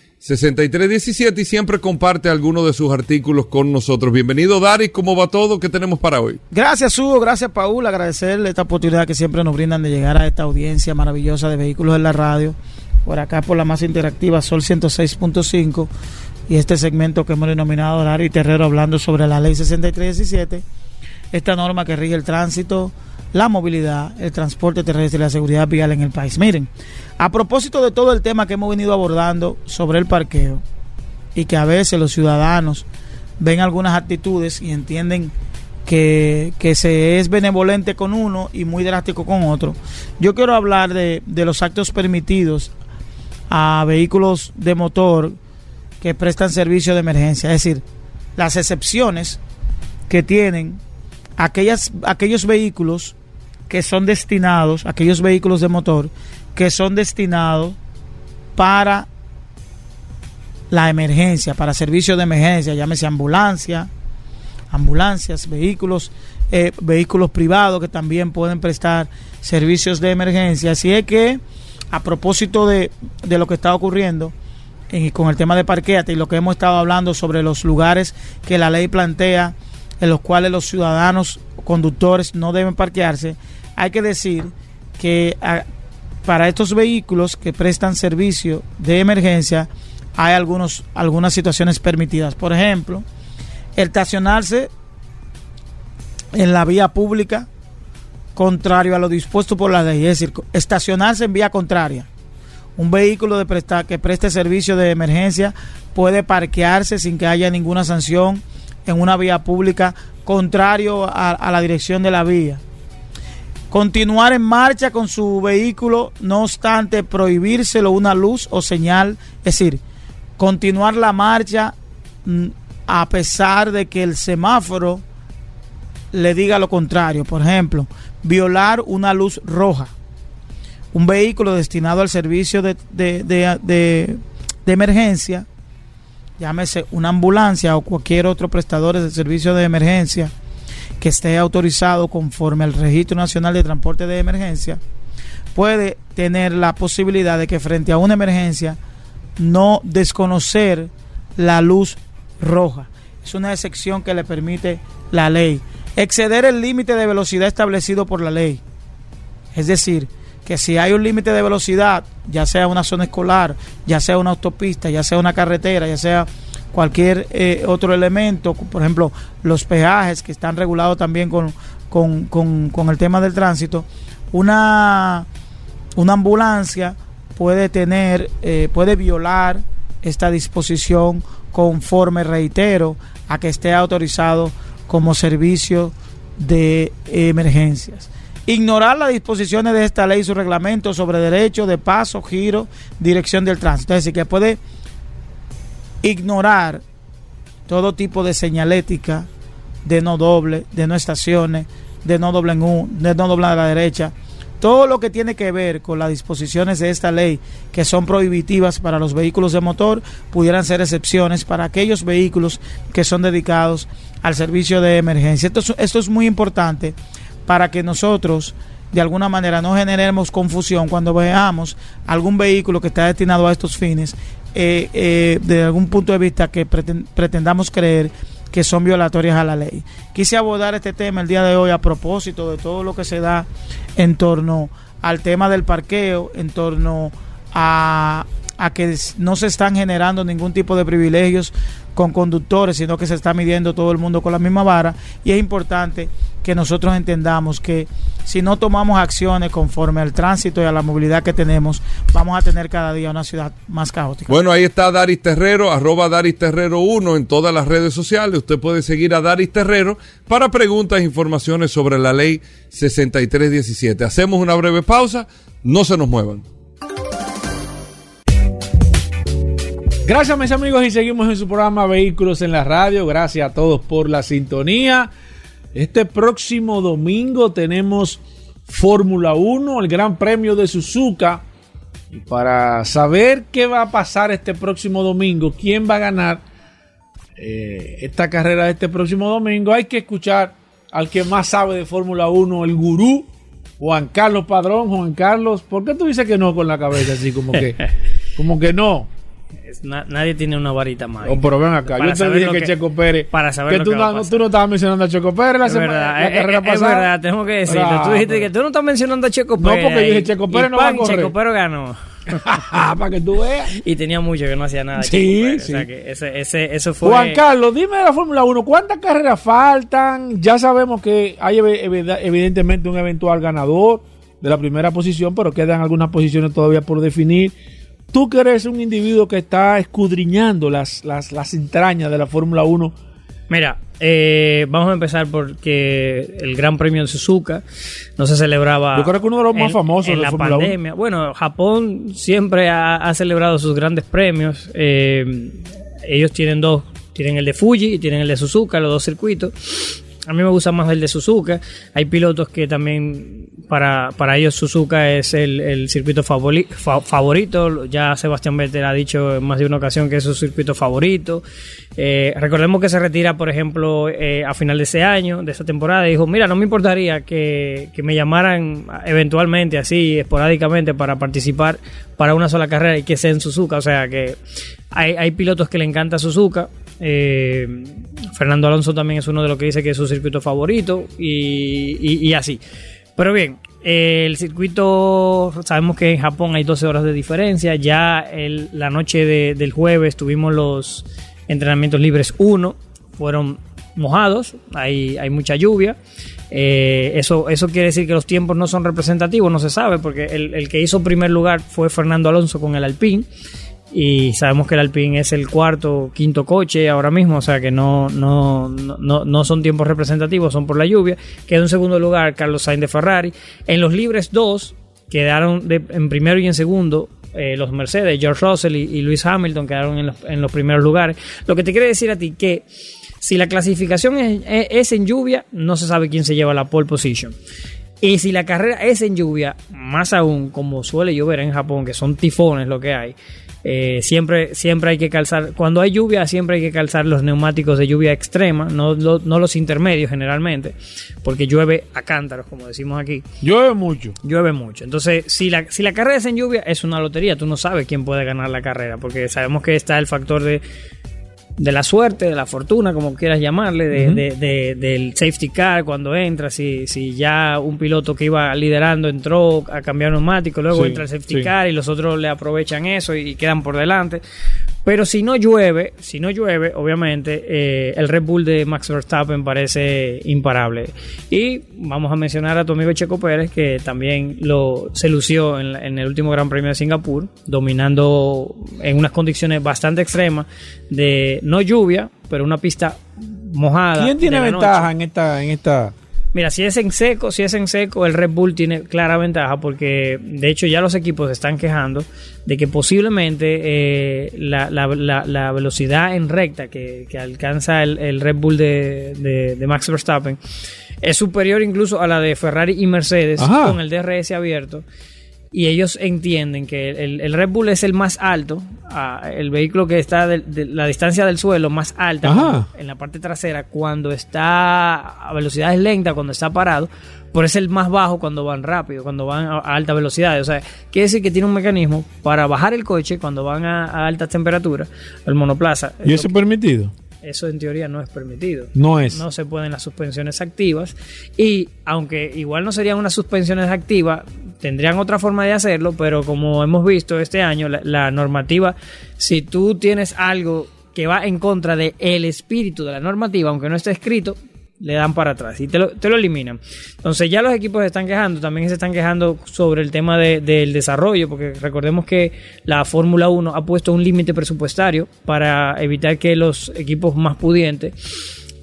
6317 y siempre comparte algunos de sus artículos con nosotros. Bienvenido, Daris. ¿Cómo va todo? ¿Qué tenemos para hoy? Gracias, Hugo. Gracias, Paul. Agradecerle esta oportunidad que siempre nos brindan de llegar a esta audiencia maravillosa de vehículos en la radio. Por acá, por la más interactiva, Sol 106.5. Y este segmento que hemos denominado Daris Terrero hablando sobre la ley 6317. Esta norma que rige el tránsito la movilidad, el transporte terrestre y la seguridad vial en el país. Miren, a propósito de todo el tema que hemos venido abordando sobre el parqueo y que a veces los ciudadanos ven algunas actitudes y entienden que, se es benevolente con uno y muy drástico con otro, yo quiero hablar de, de los actos permitidos a vehículos de motor que prestan servicio de emergencia, es decir, las excepciones que tienen aquellas, aquellos vehículos que son destinados, aquellos vehículos de motor, que son destinados para la emergencia, para servicios de emergencia, llámese ambulancia, ambulancias, vehículos, eh, vehículos privados que también pueden prestar servicios de emergencia. Así es que, a propósito de, de lo que está ocurriendo con el tema de parqueate y lo que hemos estado hablando sobre los lugares que la ley plantea en los cuales los ciudadanos conductores no deben parquearse, hay que decir que ah, para estos vehículos que prestan servicio de emergencia hay algunos, algunas situaciones permitidas. Por ejemplo, estacionarse en la vía pública contrario a lo dispuesto por la ley, es decir, estacionarse en vía contraria. Un vehículo que preste servicio de emergencia puede parquearse sin que haya ninguna sanción en una vía pública contrario a la dirección de la vía continuar en marcha con su vehículo, no obstante prohibírselo una luz o señal, es decir, continuar la marcha mm, a pesar de que el semáforo le diga lo contrario. Por ejemplo, violar una luz roja. Un vehículo destinado al servicio de, de, de, de emergencia, llámese una ambulancia o cualquier otro prestador de servicio de emergencia, que esté autorizado conforme al Registro Nacional de Transporte de Emergencia, puede tener la posibilidad de que frente a una emergencia no desconocer la luz roja. Es una excepción que le permite la ley. exceder el límite de velocidad establecido por la ley. Es decir, que si hay un límite de velocidad, ya sea una zona escolar, ya sea una autopista, ya sea una carretera, ya sea cualquier eh, otro elemento, por ejemplo, los peajes que están regulados también con, con, con, con el tema del tránsito, una, una ambulancia puede tener, eh, puede violar esta disposición conforme, reitero, a que esté autorizado como servicio de emergencias. Ignorar las disposiciones de esta ley y su reglamento sobre derecho de paso, giro, dirección del tránsito. Es decir, que puede ignorar todo tipo de señalética de no doble, de no estaciones, de no doble en U, de no doble a la derecha. Todo lo que tiene que ver con las disposiciones de esta ley que son prohibitivas para los vehículos de motor pudieran ser excepciones para aquellos vehículos que son dedicados al servicio de emergencia. Esto es, esto es muy importante para que nosotros de alguna manera no generemos confusión cuando veamos algún vehículo que está destinado a estos fines eh, eh, de algún punto de vista que pretendamos creer que son violatorias a la ley. Quise abordar este tema el día de hoy a propósito de todo lo que se da en torno al tema del parqueo, en torno a, a que no se están generando ningún tipo de privilegios con conductores, sino que se está midiendo todo el mundo con la misma vara. Y es importante que nosotros entendamos que si no tomamos acciones conforme al tránsito y a la movilidad que tenemos, vamos a tener cada día una ciudad más caótica. Bueno, ahí está Daris Terrero, arroba Daris Terrero 1 en todas las redes sociales. Usted puede seguir a Daris Terrero para preguntas e informaciones sobre la ley 6317. Hacemos una breve pausa, no se nos muevan. Gracias mis amigos y seguimos en su programa Vehículos en la Radio. Gracias a todos por la sintonía. Este próximo domingo tenemos Fórmula 1, el Gran Premio de Suzuka. Y para saber qué va a pasar este próximo domingo, quién va a ganar eh, esta carrera de este próximo domingo, hay que escuchar al que más sabe de Fórmula 1, el gurú, Juan Carlos Padrón. Juan Carlos, ¿por qué tú dices que no con la cabeza así como que, <laughs> como que no? Nadie tiene una varita más. Oh, pero ven acá, yo te dije que, Checo Pérez. Para saber que tú, no, tú no estabas mencionando a Checo Pérez la, semana, la carrera pasada. Es verdad, tengo que decirlo. Tú dijiste que tú no estás mencionando a Checo Pérez. No, porque yo dije Checo Pérez no va a correr. Checo Pérez ganó. <laughs> para que tú veas. Y tenía mucho que no hacía nada. Sí, sí. O sea que ese, ese, eso fue. Juan Carlos, dime de la Fórmula 1, ¿cuántas carreras faltan? Ya sabemos que hay evidentemente un eventual ganador de la primera posición, pero quedan algunas posiciones todavía por definir. Tú que eres un individuo que está escudriñando las, las, las entrañas de la Fórmula 1. Mira, eh, vamos a empezar porque el Gran Premio de Suzuka no se celebraba. Yo creo que uno de los más famosos en la, pandemia. Bueno, Japón siempre ha, celebrado sus grandes premios. Eh, ellos tienen dos: tienen el de Fuji y tienen el de Suzuka, los dos circuitos. A mí me gusta más el de Suzuka. Hay pilotos que también, para, para ellos, Suzuka es el, circuito favorito. Ya Sebastián Vettel ha dicho en más de una ocasión que es su circuito favorito. Eh, recordemos que se retira, por ejemplo, eh, a final de ese año, de esa temporada. Y dijo: Mira, no me importaría que, que me llamaran eventualmente, así, esporádicamente, para participar para una sola carrera y que sea en Suzuka. O sea que hay, hay pilotos que le encanta Suzuka. Eh, Fernando Alonso también es uno de los que dice que es su circuito favorito y, así. Pero bien, el circuito, sabemos que en Japón hay 12 horas de diferencia. Ya la noche del jueves tuvimos los entrenamientos libres 1, fueron mojados, hay, mucha lluvia. Eh, eso, eso quiere decir que los tiempos no son representativos, no se sabe, porque el, el, que hizo primer lugar fue Fernando Alonso con el Alpine y sabemos que el Alpine es el cuarto, quinto coche ahora mismo, o sea que no, no, no, no son tiempos representativos, son por la lluvia. Queda en segundo lugar Carlos Sainz de Ferrari. En los libres dos quedaron en primero y en segundo eh, los Mercedes, George Russell y, y Lewis Hamilton quedaron en los, en los, primeros lugares. Lo que te quiere decir a ti que si la clasificación es, es en lluvia, no se sabe quién se lleva la pole position. Y si la carrera es en lluvia, más aún como suele llover en Japón, que son tifones lo que hay, eh, siempre, siempre hay que calzar, cuando hay lluvia, siempre hay que calzar los neumáticos de lluvia extrema, no, no los intermedios generalmente, porque llueve a cántaros, como decimos aquí. Llueve mucho. Llueve mucho. Entonces, si la, si la carrera es en lluvia, es una lotería. Tú no sabes quién puede ganar la carrera, porque sabemos que está el factor de de la suerte, de la fortuna, como quieras llamarle, de, de- de- del safety car cuando entra, si, si ya un piloto que iba liderando entró a cambiar neumático, luego Sí, entra el safety sí. car y los otros le aprovechan eso y, quedan por delante. Pero si no llueve, si no llueve, obviamente eh, el Red Bull de Max Verstappen parece imparable. Y vamos a mencionar a tu amigo Checo Pérez, que también lo se lució en, en el último Gran Premio de Singapur, dominando en unas condiciones bastante extremas de no lluvia, pero una pista mojada. ¿Quién tiene ventaja noche. en esta, en esta? Mira, si es en seco, si es en seco, el Red Bull tiene clara ventaja porque de hecho ya los equipos se están quejando de que posiblemente eh, la, la- la- la velocidad en recta que, que alcanza el, el Red Bull de, de- de Max Verstappen es superior incluso a la de Ferrari y Mercedes Ajá. con el DRS abierto. Y ellos entienden que el, el Red Bull es el más alto, ah, el vehículo que está de, de la distancia del suelo más alta Ajá. en la parte trasera cuando está a velocidades lentas, cuando está parado, pero es el más bajo cuando van rápido, cuando van a, a alta velocidad. O sea, quiere decir que tiene un mecanismo para bajar el coche cuando van a, a altas temperaturas, el monoplaza. ¿Y eso es permitido? Eso en teoría no es permitido. No es. No se pueden las suspensiones activas. Y aunque igual no serían unas suspensiones activas, tendrían otra forma de hacerlo, pero como hemos visto este año, la, normativa, si tú tienes algo que va en contra del el espíritu de la normativa, aunque no esté escrito, le dan para atrás y te lo, te lo eliminan. Entonces ya los equipos se están quejando, también se están quejando sobre el tema de- del desarrollo, porque recordemos que la Fórmula 1 ha puesto un límite presupuestario para evitar que los equipos más pudientes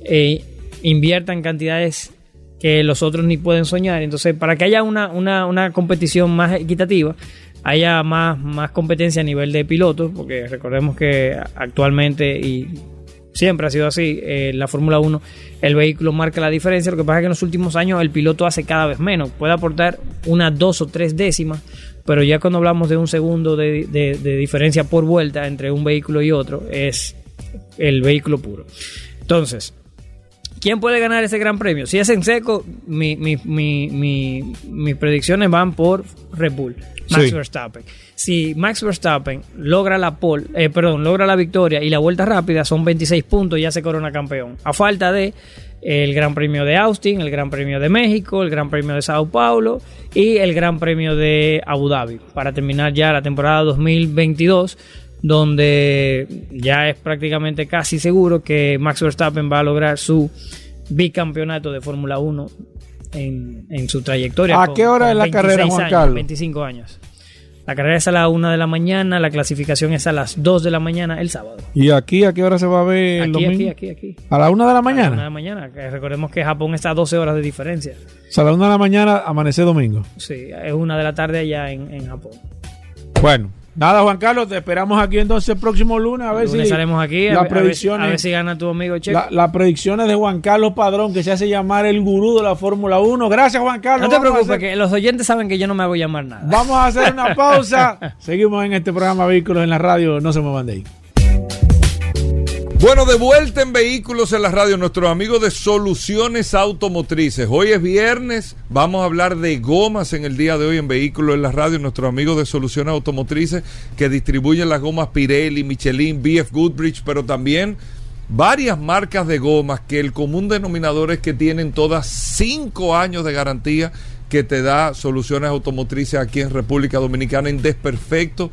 eh, inviertan cantidades que los otros ni pueden soñar. Entonces, para que haya una, una, una competición más equitativa, haya más, más competencia a nivel de pilotos, porque recordemos que actualmente y siempre ha sido así, eh, la Fórmula 1, el vehículo marca la diferencia, lo que pasa es que en los últimos años el piloto hace cada vez menos, puede aportar una, dos o tres décimas, pero ya cuando hablamos de un segundo de- de diferencia por vuelta entre un vehículo y otro, es el vehículo puro. Entonces, ¿Quién puede ganar ese gran premio? Si es en seco, mi- mi- mi- mi- mis predicciones van por Red Bull, Max Sí. Verstappen. Si Max Verstappen logra la pole, eh, perdón, logra la victoria y la vuelta rápida, son 26 puntos y ya se corona campeón. A falta de el Gran Premio de Austin, el Gran Premio de México, el Gran Premio de Sao Paulo y el Gran Premio de Abu Dhabi para terminar ya la temporada 2022 donde ya es prácticamente casi seguro que Max Verstappen va a lograr su bicampeonato de Fórmula 1 en, en su trayectoria. ¿A qué hora es la carrera, 26 Juan años, Carlos? 25 años. La carrera es a la 1 de la mañana, la clasificación es a las 2 de la mañana el sábado. ¿Y aquí a qué hora se va a ver el Aquí, domingo? aquí, aquí, aquí. A la una de la A la 1 de mañana. la mañana. que recordemos que Japón está a 12 horas de diferencia. O sea, a la una de la mañana amanece domingo. Sí, es una de la tarde allá en, en Japón. Bueno, nada, Juan Carlos, te esperamos aquí entonces el próximo lunes a ver lunes si salimos aquí a, las ver- a ver, predicciones, a ver si gana tu amigo Checo. la- las predicciones de Juan Carlos Padrón, que se hace llamar el gurú de la Fórmula 1. Gracias, Juan Carlos. No te preocupes, hacer- que los oyentes saben que yo no me hago llamar nada. Vamos a hacer una pausa. <laughs> Seguimos en este programa Vehículos en la Radio. No se muevan de ahí. Bueno, de vuelta en Vehículos en la Radio, nuestros amigos de Soluciones Automotrices. Hoy es viernes, vamos a hablar de gomas en el día de hoy en Vehículos en la Radio, nuestros amigos de Soluciones Automotrices que distribuyen las gomas Pirelli, Michelin, BF Goodrich, pero también varias marcas de gomas que el común denominador es que tienen todas cinco años de garantía que te da soluciones automotrices aquí en República Dominicana en desperfecto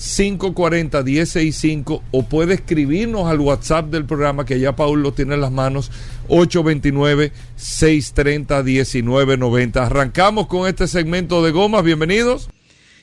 540-1065 o puede escribirnos al WhatsApp del programa que ya Paul lo tiene en las manos 829-630-1990. Arrancamos con este segmento de gomas, bienvenidos.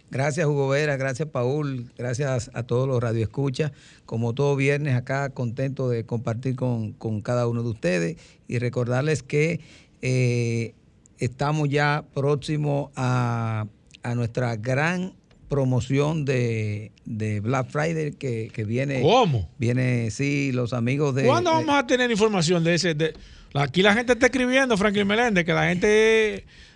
Gracias Hugo Vera, gracias Paul, gracias a todos los radioescuchas. Como todo viernes acá, contento de compartir con, con cada uno de ustedes y recordarles que eh, estamos ya próximos a, a nuestra gran promoción de, de Black Friday que, que viene. ¿Cómo? Viene, sí, los amigos de. ¿Cuándo de- vamos a tener información de ese? de- aquí la gente está escribiendo, Franklin Meléndez, que la gente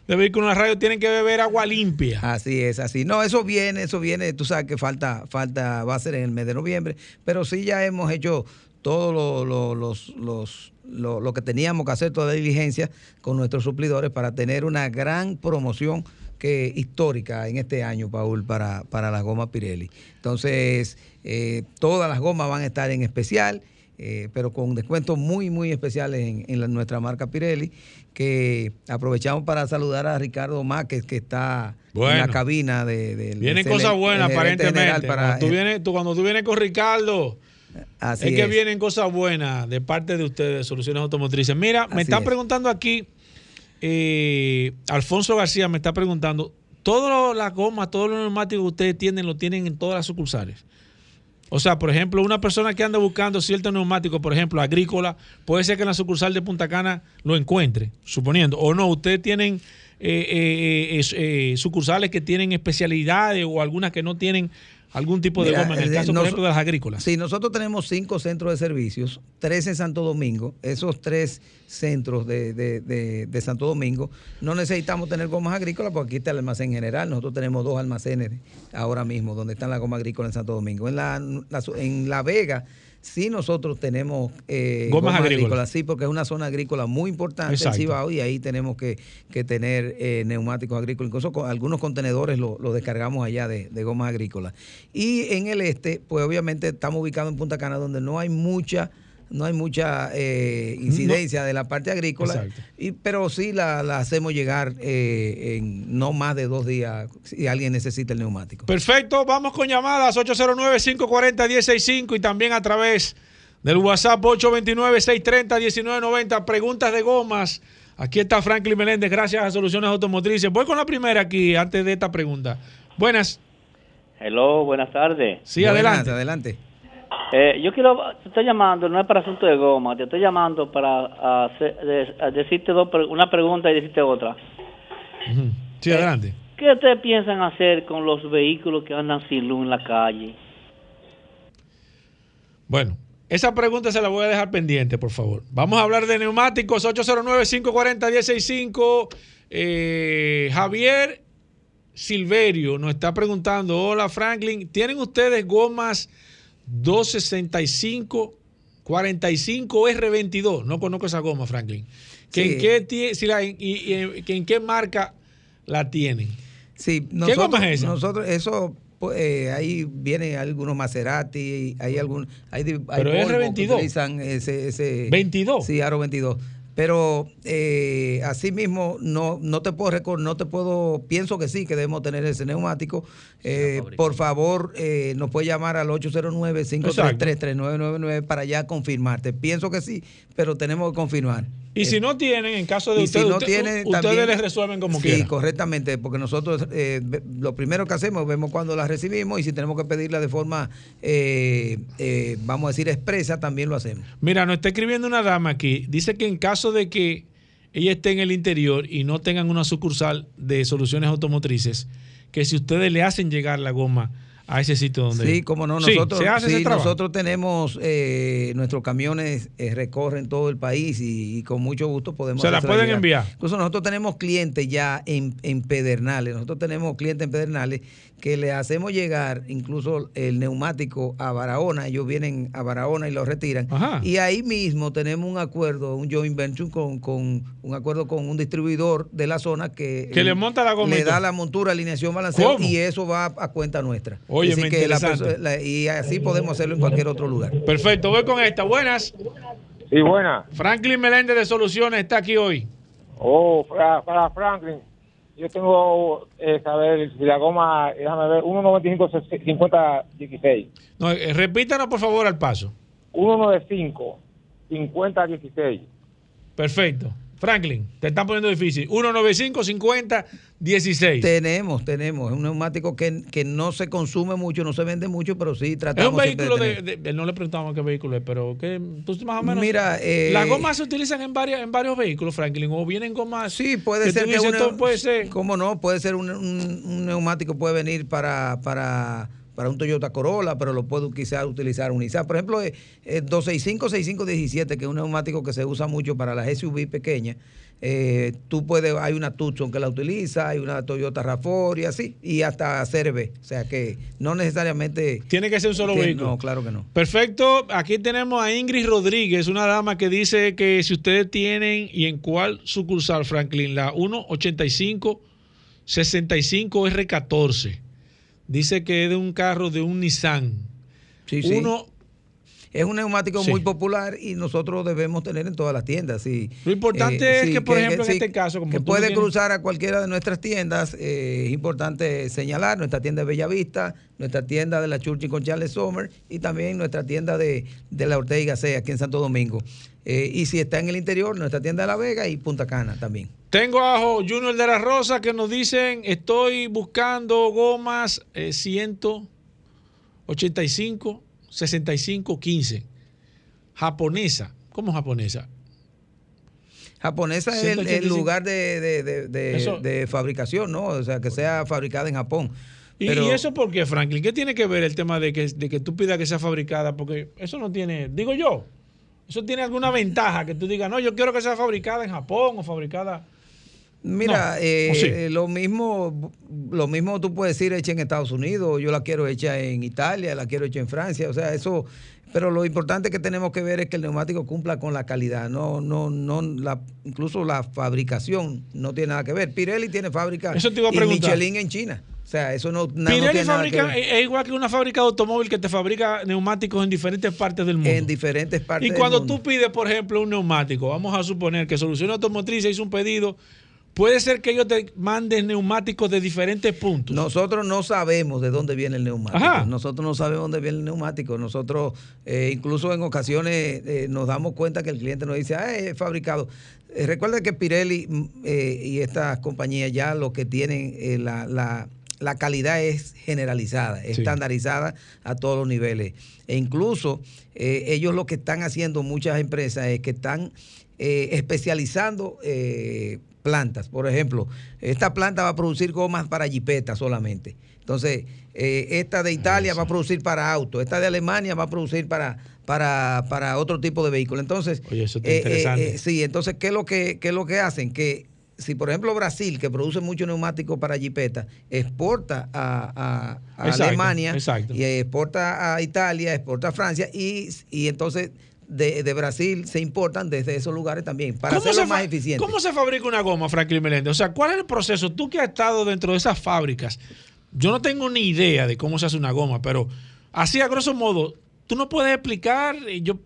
de Vehículos en la Radio tienen que beber agua limpia. Así es, así. No, eso viene, eso viene. Tú sabes que falta, falta, va a ser en el mes de noviembre, pero sí ya hemos hecho todo lo, lo- los, los, lo, lo que teníamos que hacer, toda la diligencia con nuestros suplidores para tener una gran promoción que histórica en este año, Paul, para, para las gomas Pirelli. Entonces, eh, todas las gomas van a estar en especial. eh, pero con descuentos muy, muy especiales en, en la- nuestra marca Pirelli, que aprovechamos para saludar a Ricardo Máquez, que está en la cabina de, del Vienen cosas buenas, aparentemente. para- cuando, tú vienes, tú- cuando tú vienes con Ricardo, Así es que vienen cosas buenas de parte de ustedes, Soluciones Automotrices. Mira, me están es. preguntando aquí, eh, Alfonso García me está preguntando, todas las gomas, todos los neumáticos que ustedes tienen, lo tienen en todas las sucursales. O sea, por ejemplo, una persona que anda buscando cierto neumático, por ejemplo, agrícola, puede ser que en la sucursal de Punta Cana lo encuentre, suponiendo. O no, ustedes tienen eh, eh, eh, sucursales que tienen especialidades o algunas que no tienen algún tipo de Mira, goma, en el eh, caso, por nos- ejemplo, de las agrícolas. Sí, nosotros tenemos cinco centros de servicios, tres en Santo Domingo. Esos tres centros de, de- de- de Santo Domingo no necesitamos tener gomas agrícolas porque aquí está el almacén general. Nosotros tenemos dos almacenes ahora mismo donde están las gomas agrícolas en Santo Domingo. En la- en la Vega sí nosotros tenemos eh, Gomas agrícolas. sí, porque es una zona agrícola muy importante Exacto. en Cibao y ahí tenemos que, que tener eh, neumáticos agrícolas. Incluso con algunos contenedores lo, lo descargamos allá de, de gomas agrícolas. Y en el este, pues obviamente estamos ubicados en Punta Cana donde no hay mucha no hay mucha eh, incidencia de la parte agrícola, Exacto. y, pero sí la, la hacemos llegar eh, en no más de dos días si alguien necesita el neumático. Perfecto, vamos con llamadas 809-540-165 y también a través del WhatsApp 829-630-1990. Preguntas de gomas. Aquí está Franklin Meléndez, gracias a Soluciones Automotrices. Voy con la primera aquí, antes de esta pregunta. Buenas. Hello, buenas tardes. Sí, Buenas, adelante. adelante. Eh, yo quiero, te estoy llamando, no es para asunto de goma, te estoy llamando para hacer- de- a decirte dos, una pregunta y decirte otra. Sí, adelante. ¿Qué ustedes piensan hacer con los vehículos que andan sin luz en la calle? Bueno, esa pregunta se la voy a dejar pendiente, por favor. Vamos a hablar de neumáticos 809-540-165. Eh, Javier Silverio nos está preguntando, hola Franklin, ¿tienen ustedes gomas 265 45 R22? No conozco esa goma, Franklin. ¿Que Sí. en, qué si la- y- y- y- que en qué marca la tienen? Sí, ¿Qué nosotros, goma es esa? nosotros eso pues, eh, ahí vienen algunos Maserati, hay algún hay, hay Pero Volvo que R22. utilizan ese, ese 22. Sí, Aro 22. Pero eh, así mismo no, no te puedo recor- no te puedo, pienso que sí, que debemos tener ese neumático. Eh, por favor, eh, nos puede llamar al 809-533-3999 para ya confirmarte. Pienso que sí, pero tenemos que confirmar. Y si no tienen, en caso de Y ustedes, si no usted- tiene, ustedes también- les resuelven como sí, quieran. correctamente, porque nosotros eh, lo primero que hacemos, vemos cuando la recibimos y si tenemos que pedirla de forma, eh, eh, vamos a decir, expresa, también lo hacemos. Mira, nos está escribiendo una dama aquí. Dice que en caso de que ella esté en el interior y no tengan una sucursal de soluciones automotrices, que si ustedes le hacen llegar la goma a ese sitio donde. Sí, como no, Sí, nosotros, se hace sí, ese trabajo. nosotros tenemos, eh, nuestros camiones eh, recorren todo el país y, y con mucho gusto podemos... Se la pueden llegar. enviar. Incluso nosotros tenemos clientes ya en, en Pedernales, nosotros tenemos clientes en Pedernales que le hacemos llegar incluso el neumático a Barahona, ellos vienen a Barahona y lo retiran. Ajá. Y ahí mismo tenemos un acuerdo, un joint venture con, con un acuerdo con un distribuidor de la zona que, Que le monta la goma y le da la montura, alineación, balanceo ¿Cómo? y eso va a, cuenta nuestra. Oye, Así que la la- y así podemos hacerlo en cualquier otro lugar. Perfecto, voy con esta. Buenas. Sí, buena. Franklin Meléndez de Soluciones está aquí hoy. Oh, para, para Franklin, yo tengo eh, saber si la goma, déjame ver, 1.95 50 16. No, eh, repítanos por favor al paso. 1.95 50 16. Perfecto. Franklin, te están poniendo difícil. 195 50 16. Tenemos, tenemos. Es un neumático que, que no se consume mucho, no se vende mucho, pero sí Es tratamos un siempre vehículo de de, de- No le preguntamos qué vehículo es, pero que tú más o menos. Mira, eh, las gomas se utilizan en, varias, en varios vehículos, Franklin, o vienen gomas. Sí, puede que ser que dices, un, "Esto puede ser. ¿Cómo no? Puede ser un, un- un neumático, puede venir para, para, para un Toyota Corolla, pero lo puede quizás utilizar un Nissan. Por ejemplo, eh, eh, 265-6517, que es un neumático que se usa mucho para las SUV pequeñas. eh, tú puedes, hay una Tucson que la utiliza, hay una Toyota RAV4 y así, y hasta CRV. O sea que no necesariamente... Tiene que ser un solo tiene- vehículo. No, claro que no. Perfecto. Aquí tenemos a Ingrid Rodríguez, una dama que dice que si ustedes tienen y en cuál sucursal, Franklin, la 185 65 R14. Dice que es de un carro de un Nissan. Sí, sí. Uno, Es un neumático Sí. muy popular y nosotros debemos tener en todas las tiendas. sí. Lo importante es que, por ejemplo, en este caso, como que puede tienes- cruzar a cualquiera de nuestras tiendas. eh, es importante señalar nuestra tienda de Bellavista, nuestra tienda de la Churchill con Charles Sommer y también nuestra tienda de, de la Ortega y Gasset aquí en Santo Domingo. Eh, y si está en el interior, nuestra tienda de La Vega y Punta Cana también. Tengo a Junior de la Rosa que nos dicen, estoy buscando gomas eh, 185, 65, 15. Japonesa. ¿Cómo japonesa? Japonesa es el, el 185. lugar de, de- de- fabricación, ¿no? O sea, que sea fabricada en Japón. ¿Y, Pero- y eso por qué, Franklin? ¿Qué tiene que ver el tema de que, de que tú pidas que sea fabricada? Porque eso no tiene, digo yo, eso tiene alguna ventaja que tú digas, no, yo quiero que sea fabricada en Japón o fabricada... Mira, No, eh, eh, lo mismo, lo mismo tú puedes decir hecha en Estados Unidos, yo la quiero hecha en Italia, la quiero hecha en Francia, o sea, eso, pero lo importante que tenemos que ver es que el neumático cumpla con la calidad, no, no, no, la, incluso la fabricación no tiene nada que ver. Pirelli tiene fábrica Eso te iba a y preguntar. Michelin en China, sea, eso no, no, Pirelli tiene nada que fabrica, ver. es igual que una fábrica de automóvil que te fabrica neumáticos en diferentes partes del mundo. en diferentes partes. Y del cuando mundo. tú pides, por ejemplo, un neumático, vamos a suponer que Solución Automotriz hizo un pedido, puede ser que ellos te manden neumáticos de diferentes puntos. Nosotros no sabemos de dónde viene el neumático. Ajá. Nosotros no sabemos dónde viene el neumático. Nosotros, eh, incluso en ocasiones, eh, nos damos cuenta que el cliente nos dice, ah, es fabricado. Eh, recuerda que Pirelli mm, y estas compañías ya lo que tienen, la, la- la calidad es generalizada, Sí. estandarizada a todos los niveles. E incluso eh, ellos lo que están haciendo, muchas empresas, es que están eh, especializando eh, plantas. Por ejemplo, esta planta va a producir gomas para jipetas solamente. Entonces, eh, esta de Italia va a producir para autos, esta de Alemania va a producir para, para, para otro tipo de vehículo. Entonces, Oye, eso está eh, interesante. sí, entonces, ¿qué es lo que, qué es lo que hacen? Que si, por ejemplo, Brasil, que produce mucho neumático para jipetas, exporta a, a- a Exacto, Alemania exacto. y exporta a Italia, exporta a Francia y, y entonces de, de Brasil se importan desde esos lugares también para ¿Cómo hacerlo más eficiente. ¿Cómo se fabrica una goma, Franklin Meléndez? O sea, ¿cuál es el proceso? Tú que has estado dentro de esas fábricas, yo no tengo ni idea de cómo se hace una goma, pero así a grosso modo, tú no puedes explicar yo,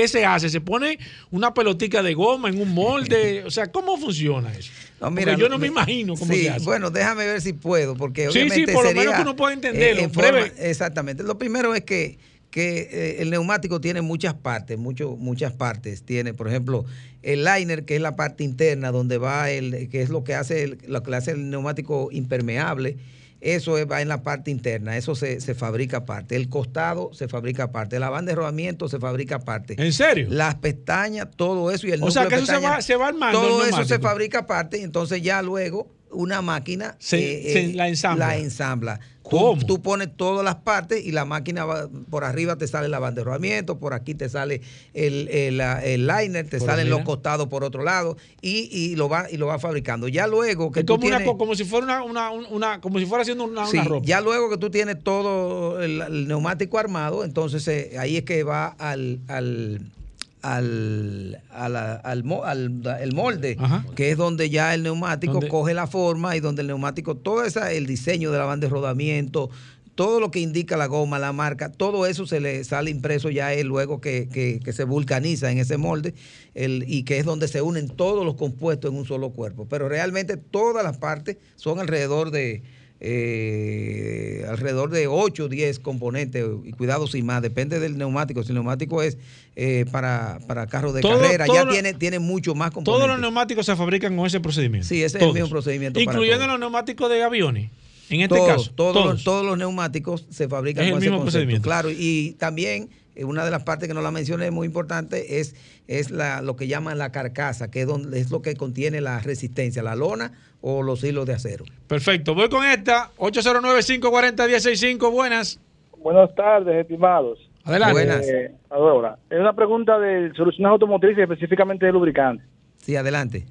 qué se hace. Se pone una pelotica de goma en un molde. O sea, ¿cómo funciona eso? No, Porque yo no me imagino cómo sí, se hace. Bueno, déjame ver si puedo, porque Sí, sí, obviamente por lo menos que uno pueda entenderlo, eh, en breve. forma- exactamente. Lo primero es que, que eh, el neumático tiene muchas partes, mucho, muchas partes. Tiene, por ejemplo, el liner, que es la parte interna donde va el, que es lo que hace el, lo que hace el neumático impermeable. Eso es- va en la parte interna, eso se, se fabrica aparte. El costado se fabrica aparte. La banda de rodamiento se fabrica aparte. ¿En serio? Las pestañas, todo eso y el O sea, que eso se va- se va armando Todo eso se fabrica aparte y entonces ya luego una máquina eh, Se- se la ensambla. la ensambla. ¿Cómo? Tú, tú pones todas las partes y la máquina va, por arriba te sale de rodamiento, por aquí te sale el, el, el liner, te salen los costados por otro lado y, y lo va y lo va fabricando. Ya luego que Es tú como, una, tienes- co- como si fuera una, una, una- como si fuera haciendo una, Sí, ropa. ya luego que tú tienes todo el, el neumático armado, entonces eh, ahí es que va al, al, al, al, al- el molde, Ajá. que es donde ya el neumático coge la forma y donde el neumático, todo esa, el diseño de la banda de rodamiento, todo lo que indica la goma, la marca, todo eso se le sale impreso ya es luego que, que- que se vulcaniza en ese molde el, y que es donde se unen todos los compuestos en un solo cuerpo. Pero realmente todas las partes son alrededor de eh, alrededor de 8 o 10 componentes, y cuidado sin más, depende del neumático. Si el neumático es eh, para, para carros de Todo- carrera, todo ya lo- tiene, tiene mucho más componentes. Todos los neumáticos se fabrican con ese procedimiento. Sí, ese es el mismo procedimiento. Incluyendo los neumáticos de aviones. En este todos, caso. todos, todos. Los, todos los neumáticos se fabrican Es el con ese mismo concepto. procedimiento. Claro, y también una de las partes que no la mencioné muy importante es, es la, lo que llaman la carcasa, que es, donde, es lo que contiene la resistencia, la lona o los hilos de acero. Perfecto. Voy con esta. 809-540-165. Buenas. Buenas tardes, estimados. Adelante. Buenas. Eh, ahora, es una pregunta de soluciones automotrices, específicamente de lubricantes. Sí, adelante.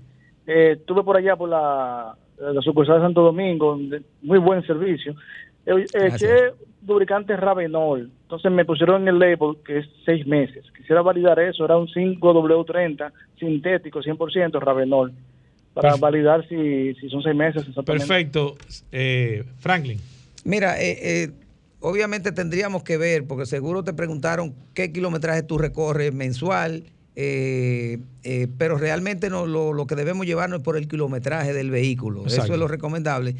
Eh, estuve por allá por la, la sucursal de Santo Domingo, muy buen servicio. Eh, Eché lubricante Ravenol, entonces me pusieron en el label que es seis meses. Quisiera validar eso, era un 5W30 sintético 100% Ravenol, para Perfecto. validar si, si son seis meses exactamente. Perfecto. Eh, Franklin. Mira, eh, eh, obviamente tendríamos que ver, porque seguro te preguntaron qué kilometraje tú recorres mensual, eh, eh, pero realmente no, lo, lo que debemos llevarnos es por el kilometraje del vehículo. Eso es lo recomendable.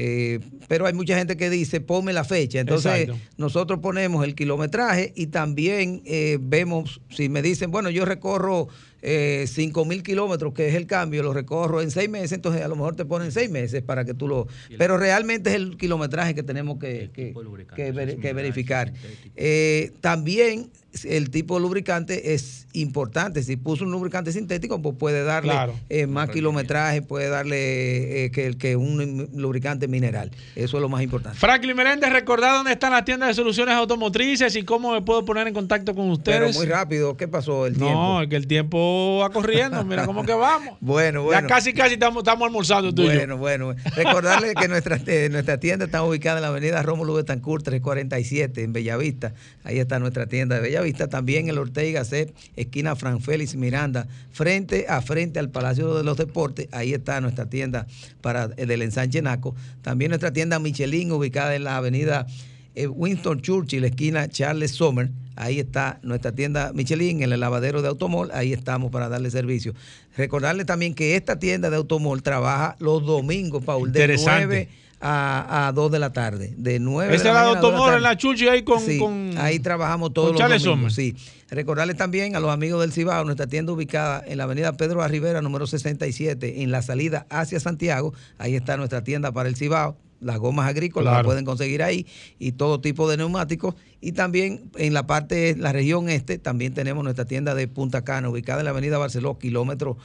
Eh, pero hay mucha gente que dice, ponme la fecha. Entonces, Exacto. nosotros ponemos el kilometraje y también eh, vemos, si me dicen, bueno, yo recorro eh, 5 mil kilómetros, que es el cambio, lo recorro en seis meses, entonces a lo mejor te ponen seis meses para que tú lo... Pero realmente es el kilometraje que tenemos que, que- que ver- que verificar. Eh, también el tipo de lubricante es importante. Si puso un lubricante sintético, pues puede darle Claro. eh, más kilometraje, puede darle eh, que, que un lubricante mineral. Eso es lo más importante. Franklin Meléndez, recordad dónde están las tiendas de soluciones automotrices y cómo me puedo poner en contacto con Pero ustedes. muy rápido, ¿qué pasó el tiempo? no, es que el tiempo va corriendo. Mira cómo que vamos. Bueno, <laughs> bueno. Ya casi, casi estamos, estamos almorzando tú y yo. Bueno, bueno. Recordarle que nuestra, eh, nuestra tienda está ubicada en la avenida Rómulo Betancourt 347 en Bellavista. Ahí está nuestra tienda de Bellavista. También en Ortega Gasset, esquina Fran Félix Miranda, frente a frente al Palacio de los Deportes. Ahí está nuestra tienda para eh, del ensanche Naco. También nuestra tienda Michelin ubicada en la avenida eh, Winston Churchill, esquina Charles Sommer. Ahí está nuestra tienda Michelin, en el lavadero de Automol. Ahí estamos para darle servicio. Recordarle también que esta tienda de Automol trabaja los domingos, Paul, de Interesante. 9 a, a 2 de la tarde. De 9 Esa de es la la mañana a 2 de Automol en la Chuchi ahí con. Sí, con- ahí trabajamos todos con los domingos. Sí. Recordarles también a los amigos del Cibao, nuestra tienda ubicada en la avenida Pedro A. Rivera, número 67, en la salida hacia Santiago. Ahí está nuestra tienda para el Cibao. Las gomas agrícolas las pueden conseguir ahí y todo tipo de neumáticos. Y también en la parte, la región este, también tenemos nuestra tienda de Punta Cana, ubicada en la avenida Barceló, kilómetro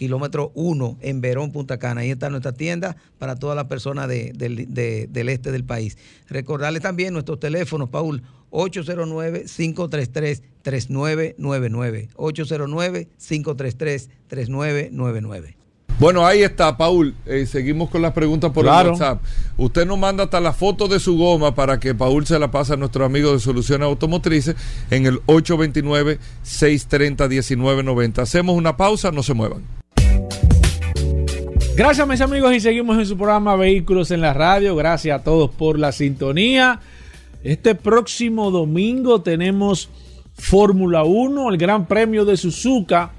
kilómetro 1 en Verón, Punta Cana. Ahí está nuestra tienda para todas las personas de- del- de- del este del país. Recordarles también nuestros teléfonos, Paul, 809-533-3999. 809-533-3999. Bueno, ahí está, Paul. Eh, seguimos con las preguntas por Claro. el WhatsApp. Usted nos manda hasta la foto de su goma para que Paul se la pase a nuestro amigo de Soluciones Automotrices en el 829-630-1990. Hacemos una pausa, no se muevan. Gracias, mis amigos, y seguimos en su programa Vehículos en la Radio. Gracias a todos por la sintonía. Este próximo domingo tenemos Fórmula 1, el Gran Premio de Suzuka.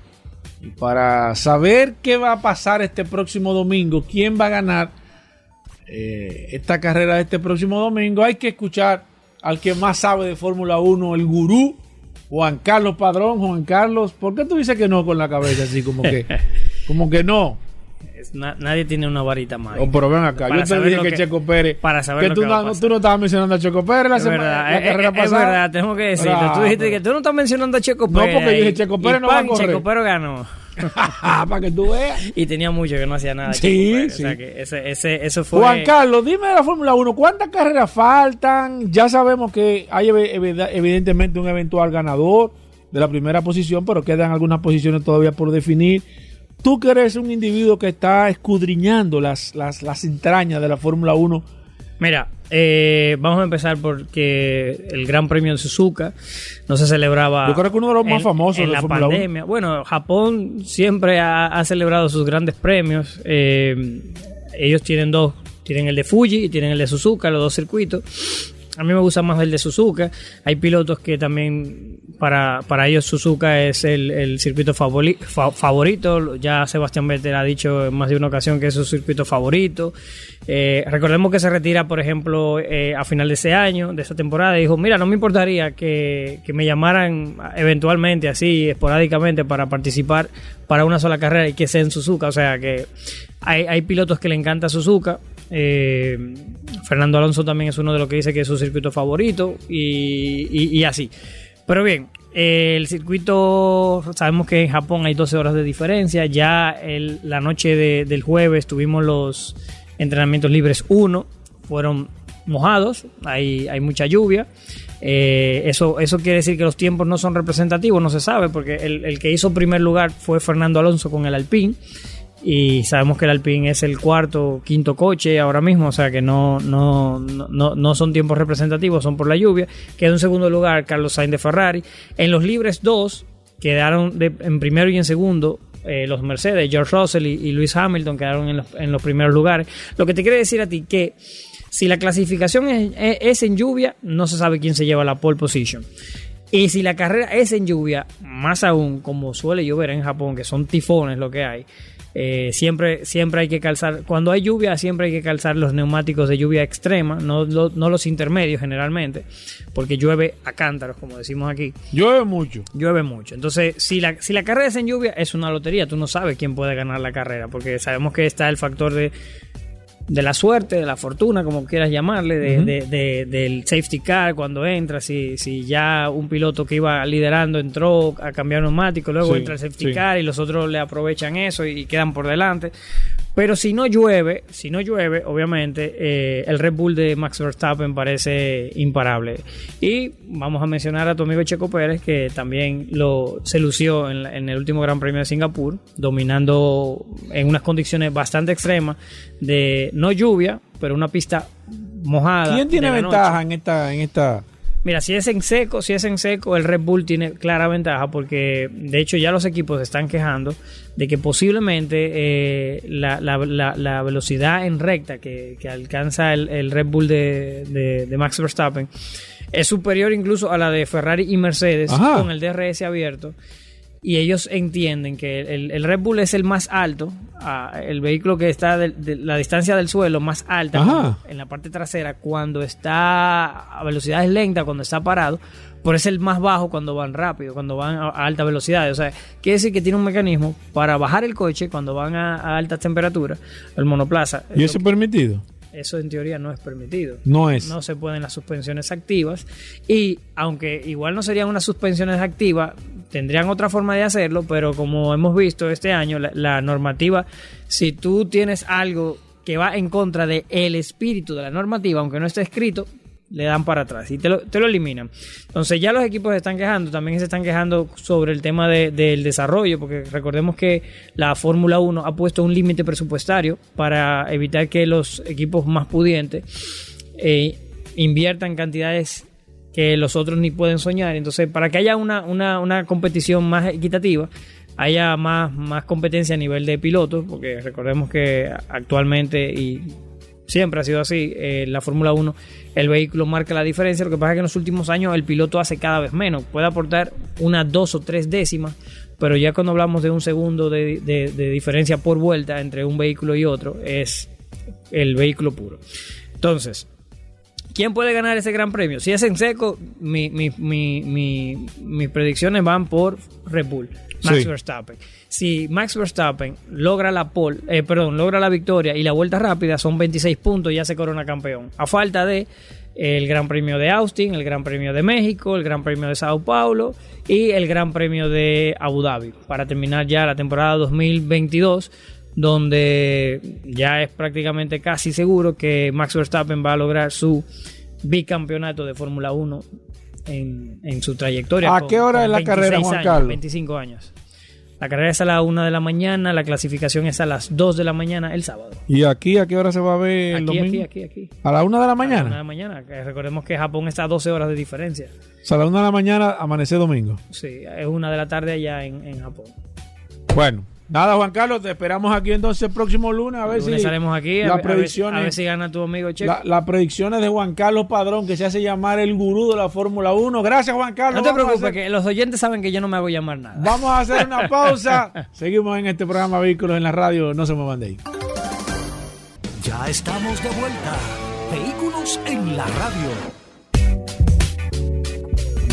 Y para saber qué va a pasar este próximo domingo, quién va a ganar eh, esta carrera de este próximo domingo, hay que escuchar al que más sabe de Fórmula 1, el gurú, Juan Carlos Padrón. Juan Carlos, ¿por qué tú dices que no con la cabeza así como que, <laughs> como que no? Es na- nadie tiene una varita más. Oh, pero ven acá, Para yo te dije que, que- Checo Pérez. para saber que lo tú, que va a no, tú no estabas mencionando a Checo Pérez la, Es semana, verdad, la es- carrera es- pasada. es verdad, tengo que decirlo. Ah, tú dijiste que tú no estás mencionando a Checo No, Pérez. porque yo dije. Checo Y Pérez no va a pan, correr. Checo Pérez ganó. <laughs> para que tú veas. Y tenía mucho que no hacía nada. Sí, Checo Pérez. sí. O sea que ese, ese, eso fue. Juan Carlos, dime de la Fórmula 1, ¿cuántas carreras faltan? Ya sabemos que hay ev- ev- evidentemente un eventual ganador de la primera posición, pero quedan algunas posiciones todavía por definir. Tú que eres un individuo que está escudriñando las, las, las entrañas de la Fórmula 1. Mira, eh, vamos a empezar porque el Gran Premio de Suzuka no se celebraba. Yo creo que uno de los más en- famosos en de la Fórmula 1. pandemia. Bueno, Japón siempre ha, ha celebrado sus grandes premios. Eh, ellos tienen dos, tienen el de Fuji y tienen el de Suzuka, los dos circuitos. A mí me gusta más el de Suzuka. Hay pilotos que también, para, para ellos, Suzuka es el, circuito favori- fa- favorito. Ya Sebastián Vettel ha dicho en más de una ocasión que es su circuito favorito. Eh, recordemos que se retira, por ejemplo, eh, a final de ese año, de esa temporada, y dijo: Mira, no me importaría que, que me llamaran eventualmente, así, esporádicamente, para participar para una sola carrera y que sea en Suzuka. O sea que hay, hay pilotos que le encanta Suzuka. Eh, Fernando Alonso también es uno de los que dice que es su circuito favorito y, así. Pero bien, el circuito, sabemos que en Japón hay 12 horas de diferencia. Ya la noche de- del jueves tuvimos los entrenamientos libres 1, fueron mojados, hay, mucha lluvia. Eh, eso, eso quiere decir que los tiempos no son representativos, no se sabe, porque el, el que hizo primer lugar fue Fernando Alonso con el Alpine y sabemos que el Alpine es el cuarto, quinto coche ahora mismo, o sea que no, no, no, no- son tiempos representativos, son por la lluvia. Queda en segundo lugar Carlos Sainz de Ferrari. En los libres 2 quedaron en primero y en segundo eh, los Mercedes, George Russell y, y Lewis Hamilton quedaron en los, en los primeros lugares. Lo que te quiere decir a ti que si la clasificación es- es en lluvia, no se sabe quién se lleva la pole position. Y si la carrera es en lluvia, más aún como suele llover en Japón, que son tifones lo que hay, eh, siempre, siempre hay que calzar, cuando hay lluvia siempre hay que calzar los neumáticos de lluvia extrema, no, lo- no los intermedios generalmente, porque llueve a cántaros, como decimos aquí. Llueve mucho. Llueve mucho. Entonces, si la, si la carrera es en lluvia, es una lotería. Tú no sabes quién puede ganar la carrera, porque sabemos que está el factor de, de la suerte, de la fortuna, como quieras llamarle, de- de- de- del safety car cuando entra, si, si ya un piloto que iba liderando entró a cambiar neumático, luego Sí, entra el safety sí. car y los otros le aprovechan eso y quedan por delante. Pero si no llueve, si no llueve, obviamente eh, el Red Bull de Max Verstappen parece imparable. Y vamos a mencionar a tu amigo Checo Pérez, que también lo se lució en, la- en el último Gran Premio de Singapur, dominando en unas condiciones bastante extremas de no lluvia, pero una pista mojada. ¿Quién tiene ventaja noche. en esta, en esta? Mira, si es en seco, si es en seco, el Red Bull tiene clara ventaja porque de hecho ya los equipos se están quejando de que posiblemente eh, la, la- la- la velocidad en recta que, que alcanza el, el Red Bull de, de- de Max Verstappen es superior incluso a la de Ferrari y Mercedes Ajá. con el DRS abierto. Y ellos entienden que el, el Red Bull es el más alto, ah, el vehículo que está de, de la distancia del suelo más alta Ajá. en la parte trasera cuando está a velocidades lentas, cuando está parado, pero es el más bajo cuando van rápido, cuando van a, a alta velocidad. O sea, quiere decir que tiene un mecanismo para bajar el coche cuando van a, a altas temperaturas, el monoplaza. ¿Y eso es permitido? Eso en teoría no es permitido. No es. No se pueden las suspensiones activas. Y aunque igual no serían unas suspensiones activas, tendrían otra forma de hacerlo, pero como hemos visto este año, la, normativa, si tú tienes algo que va en contra del el espíritu de la normativa, aunque no esté escrito, le dan para atrás y te lo, te lo eliminan. Entonces ya los equipos se están quejando, también se están quejando sobre el tema de- del desarrollo, porque recordemos que la Fórmula 1 ha puesto un límite presupuestario para evitar que los equipos más pudientes eh, inviertan cantidades que los otros ni pueden soñar. Entonces, para que haya una, una, una competición más equitativa, haya más, más competencia a nivel de pilotos, porque recordemos que actualmente y siempre ha sido así, eh, la Fórmula 1, el vehículo marca la diferencia, lo que pasa es que en los últimos años el piloto hace cada vez menos, puede aportar una, dos o tres décimas, pero ya cuando hablamos de un segundo de- de diferencia por vuelta entre un vehículo y otro, es el vehículo puro. Entonces, ¿Quién puede ganar ese gran premio? Si es en seco, mi- mi- mi- mi- mis predicciones van por Red Bull, Max Sí. Verstappen. Si Max Verstappen logra la pole, eh, perdón, logra la victoria y la vuelta rápida, son 26 puntos y ya se corona campeón. A falta de el Gran Premio de Austin, el Gran Premio de México, el Gran Premio de Sao Paulo y el Gran Premio de Abu Dhabi para terminar ya la temporada 2022 donde ya es prácticamente casi seguro que Max Verstappen va a lograr su bicampeonato de Fórmula 1 en, en su trayectoria. ¿A qué hora es la carrera, 26 Juan años, Carlos? 25 años. La carrera es a la 1 de la mañana, la clasificación es a las 2 de la mañana el sábado. ¿Y aquí a qué hora se va a ver el Aquí, domingo? aquí, aquí, aquí. ¿A la una de la A la 1 de mañana? la mañana. que recordemos que Japón está a 12 horas de diferencia. O sea, a la una de la mañana amanece domingo. Sí, es una de la tarde allá en, en Japón. Bueno, Nada, Juan Carlos, te esperamos aquí entonces el próximo lunes a ver lunes si salimos aquí a las ver- a ver- predicciones, a ver si gana tu amigo Checo. la- las predicciones de Juan Carlos Padrón, que se hace llamar el gurú de la Fórmula 1. Gracias, Juan Carlos. No te preocupes, hacer- que los oyentes saben que yo no me hago llamar nada. Vamos a hacer una <laughs> pausa. Seguimos en este programa Vehículos en la Radio. No se muevan de ahí. Ya estamos de vuelta. Vehículos en la radio.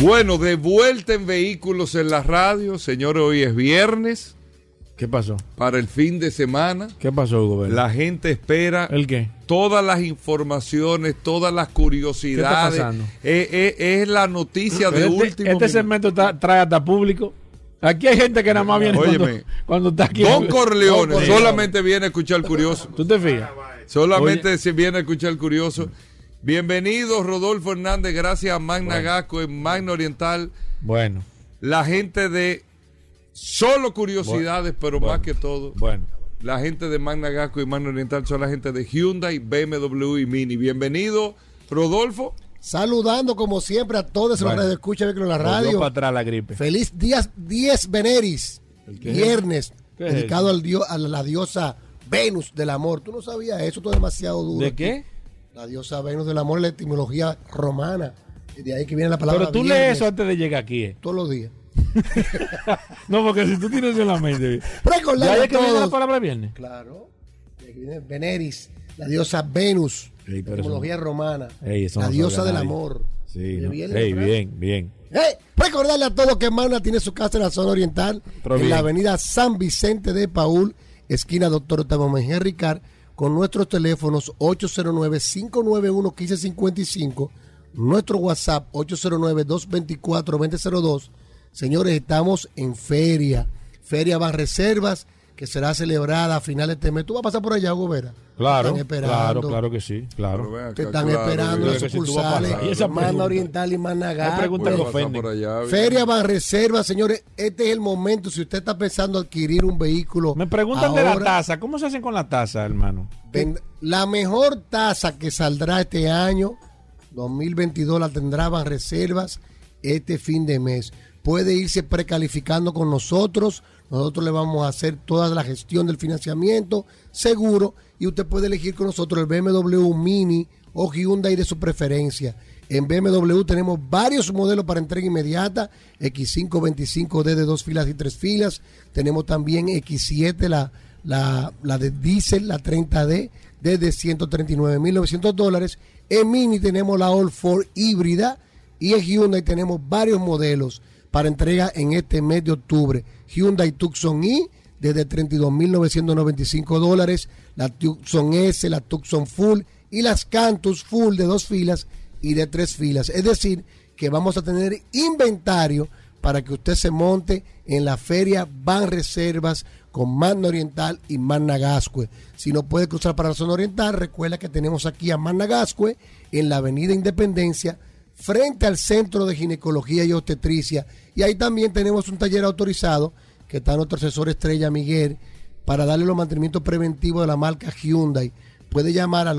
Bueno, de vuelta en vehículos en la radio, señores, hoy es viernes. ¿Qué pasó? Para el fin de semana. ¿Qué pasó, Hugo? Vélez? La gente espera ¿El qué? todas las informaciones, todas las curiosidades. ¿Qué está pasando? Eh, eh, es la noticia de este, último este segmento está- trae hasta público. Aquí hay gente que nada más viene cuando, Óyeme, cuando está aquí. Don Corleone Don solamente viene a escuchar el curioso. ¿Tú te fijas? Solamente se viene a escuchar el curioso. Bienvenido, Rodolfo Hernández. Gracias a Magna Gasco en Magna Oriental. Bueno, La gente de solo curiosidades, pero más que todo. bueno. La gente de Magna Gasco y Magna Oriental son la gente de Hyundai, BMW y Mini. Bienvenido, Rodolfo. Saludando como siempre a todos los Bueno. que escuchan en la radio. para atrás la gripe. Feliz día 10 Veneris. Viernes. ¿Qué es dedicado al dio- a la diosa Venus del amor. Tú no sabías eso, todo es demasiado duro. ¿De qué? La diosa Venus del amor es la etimología romana. Y de ahí que viene la palabra Pero tú viernes, lees eso antes de llegar aquí. eh. todos los días. <laughs> No, porque si tú tienes en la mente. Recordarle ¿Ya que viene la todos. palabra viernes? Claro. Veneris, la diosa Venus. Ey, pero etimología eso romana. Ey, eso la no diosa del nadie. amor. Sí, no. bien, bien, bien. Hey, recordarle a todos que Magna tiene su casa en la zona oriental, Pero en bien. la avenida San Vicente de Paul, esquina Doctor Octavio Mejía Ricard, con nuestros teléfonos 809-591-1555, nuestro WhatsApp 809-224-2002. Señores, estamos en feria, Feria Van Reservas, que será celebrada a finales de este mes. ¿Tú vas a pasar por allá, Hugo Vera? Claro, Están esperando. claro, claro que sí, claro. Acá, Te están claro, esperando las si sucursales, esa Magna pregunta. Oriental y Magna Esa pregunta Voy a que pasar ofende. por allá, bien. Feria Van Reserva, señores, este es el momento. Si usted está pensando adquirir un vehículo, Me preguntan de la taza. ¿Cómo se hacen con la taza, hermano? ven- la mejor tasa que saldrá este año, 2022, la tendrá Van Reservas este fin de mes. Puede irse precalificando con nosotros. Nosotros le vamos a hacer toda la gestión del financiamiento seguro y usted puede elegir con nosotros el BMW Mini o Hyundai de su preferencia. En BMW tenemos varios modelos para entrega inmediata, X525D de dos filas y tres filas. Tenemos también X7, la, la, la de diésel, la 30D, desde 139.900 dólares. En Mini tenemos la All 4 híbrida y en Hyundai tenemos varios modelos para entrega en este mes de octubre. Hyundai Tucson i desde 32.995 dólares, la Tucson S, la Tucson Full y las Cantus Full de dos filas y de tres filas. Es decir, que vamos a tener inventario para que usted se monte en la feria Van Reservas con Magna Oriental y Magna Gascue. Si no puede cruzar para la zona oriental, recuerda que tenemos aquí a Magna Gascue en la Avenida Independencia, frente al Centro de Ginecología y Obstetricia. Y ahí también tenemos un taller autorizado que está nuestro asesor estrella Miguel para darle los mantenimientos preventivos de la marca Hyundai. Puede llamar al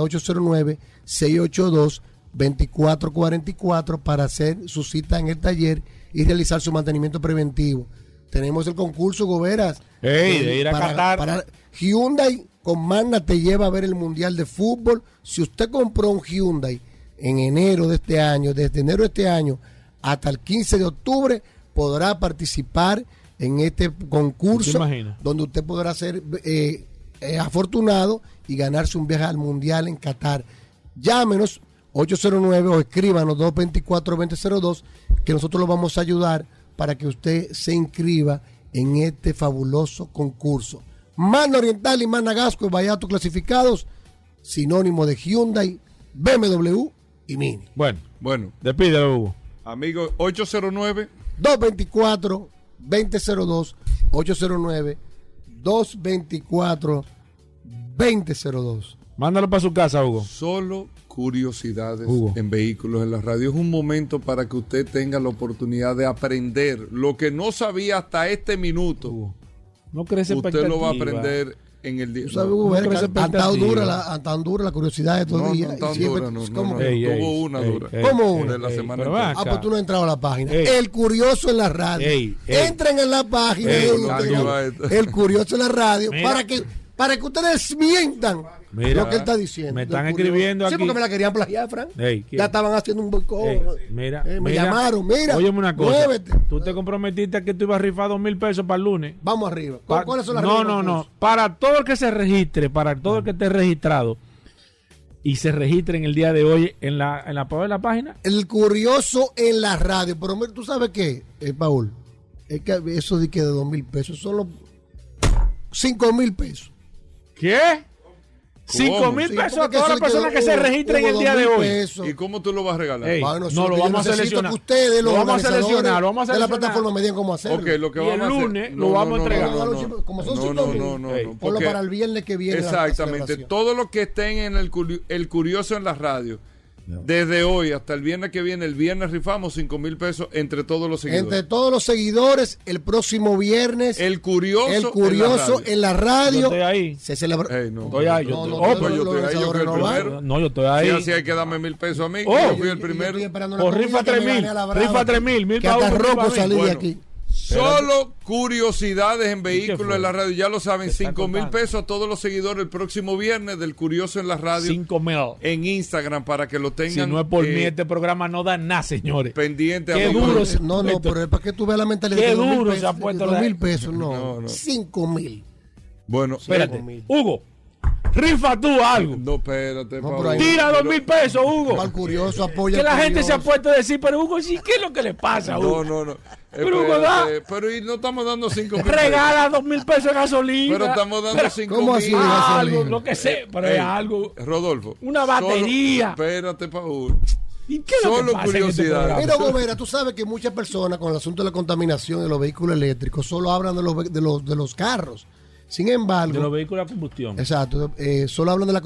809-682-2444 para hacer su cita en el taller y realizar su mantenimiento preventivo. Tenemos el concurso Goberas. De ir a para- Qatar. para- Hyundai con Magna te lleva a ver el Mundial de Fútbol. Si usted compró un Hyundai en enero de este año, desde enero de este año hasta el 15 de octubre, podrá participar en este concurso donde usted podrá ser eh, eh, afortunado y ganarse un viaje al Mundial en Qatar. Llámenos 809 o escríbanos 224-2002 que nosotros lo vamos a ayudar para que usted se inscriba en este fabuloso concurso. Mano Oriental y Managasco y Vallato clasificados, sinónimo de Hyundai, BMW y Mini. Bueno, Bueno, despídelo, Hugo. amigo, 809 224 2002 809 224 2002 Mándalo para su casa, Hugo. Solo curiosidades Hugo. en vehículos en la radio. Es un momento para que usted tenga la oportunidad de aprender lo que no sabía hasta este minuto. No crees Usted lo va a aprender en el día. Tú sabes, No, Hugo, no han estado expectativa. dura la, han tan dura la curiosidad de estos No, días. no tan siempre- dura, no, ¿cómo no? Ey, ey, tuvo una ey, dura. ey, ¿Cómo ey, una? de la semana Ah, pues tú no has entrado a la página. Ey. El curioso en la radio. Ey, ey. Entren en la página. El curioso en la radio. Para que, para que ustedes mientan Mira, lo que él está diciendo. me están escribiendo Sí, aquí. porque me la querían plagiar, Frank. Ya estaban haciendo un boicot. Mira, Eh, me mira. llamaron, mira. Óyeme una cosa. muévete. Tú te comprometiste a que tú ibas a rifar dos mil pesos para el lunes. Vamos arriba. Pa- ¿Cuáles son las no, no, no. Para todo el que se registre, para todo el que esté registrado y se registre en el día de hoy en la en la, en la página. El curioso en la radio. Pero mira, tú sabes qué, eh, Paul. Es que eso de que de dos mil pesos son los cinco mil pesos. ¿Qué? Cinco mil Sí, pesos a todas las personas que se registren el día de 2.000 hoy. pesos. ¿Y cómo tú lo vas a regalar? Ey, Bueno, no, lo vamos a seleccionar. que ustedes, los Lo vamos a seleccionar, lo vamos a de la seleccionar. plataforma me digan cómo hacerlo. Ok, lo que Y el vamos a hacer. lunes lo vamos a entregar. No, no, no, Como son no, cinco no, mil. no, no, no, Ponlo para el viernes que viene. Exactamente. celebración. Todo lo que estén en el, curi- el curioso en la radio, desde hoy hasta el viernes que viene, el viernes rifamos 5 mil pesos entre todos los seguidores. Entre todos los seguidores, el próximo viernes. el curioso, el curioso en la radio. Yo estoy ahí. Se celebra. Ey, no. Estoy ahí, yo No, estoy- no, oh, no, pues yo los estoy ahí, yo fui el primero. no yo estoy Si ahí. así hay que darme mil pesos a mí, Oh. que yo fui el primero. la Por comida rifa que me 3.000, gane a la brava. rifa 3.000, mil Que pa' hasta mil roco salí de Bueno. aquí. Solo curiosidades en vehículos en la radio. Ya lo saben, Te está 5 mil pesos a todos los seguidores el próximo viernes del Curioso en la radio Cinco mil. en Instagram para que lo Si tengan no es por eh, mí, este programa no da nada, señores. pendiente. Qué a duro duro. se- No, no, pero es para que tú veas la mentalidad Qué duro se ha puesto mil pesos, no. No, no. Cinco mil. Bueno, Espérate. Hugo, rifa tú algo. no, espérate, No, pero Tira dos mil pesos, Hugo. Para el curioso, apoya Que la gente se ha puesto a decir, pero Hugo, ¿sí? ¿qué es lo que le pasa, Hugo? No, no, no. Pero, Hugo, da. Pero y no estamos dando 5 mil pesos. Regala dos mil pesos de gasolina. Pero estamos dando Pero- 5 ¿Cómo mil. así de Ah, algo, gasolina? lo que sé, pero Ey, es algo. Rodolfo. Una solo- batería. espérate, Paul. ¿Y qué es lo que Solo pasa este curiosidad. programa? Mira, Gobera, tú sabes que muchas personas con el asunto de la contaminación de los vehículos eléctricos solo hablan de los, ve- de los, de los carros. Sin embargo, De los vehículos a combustión. Exacto, eh, solo hablan de la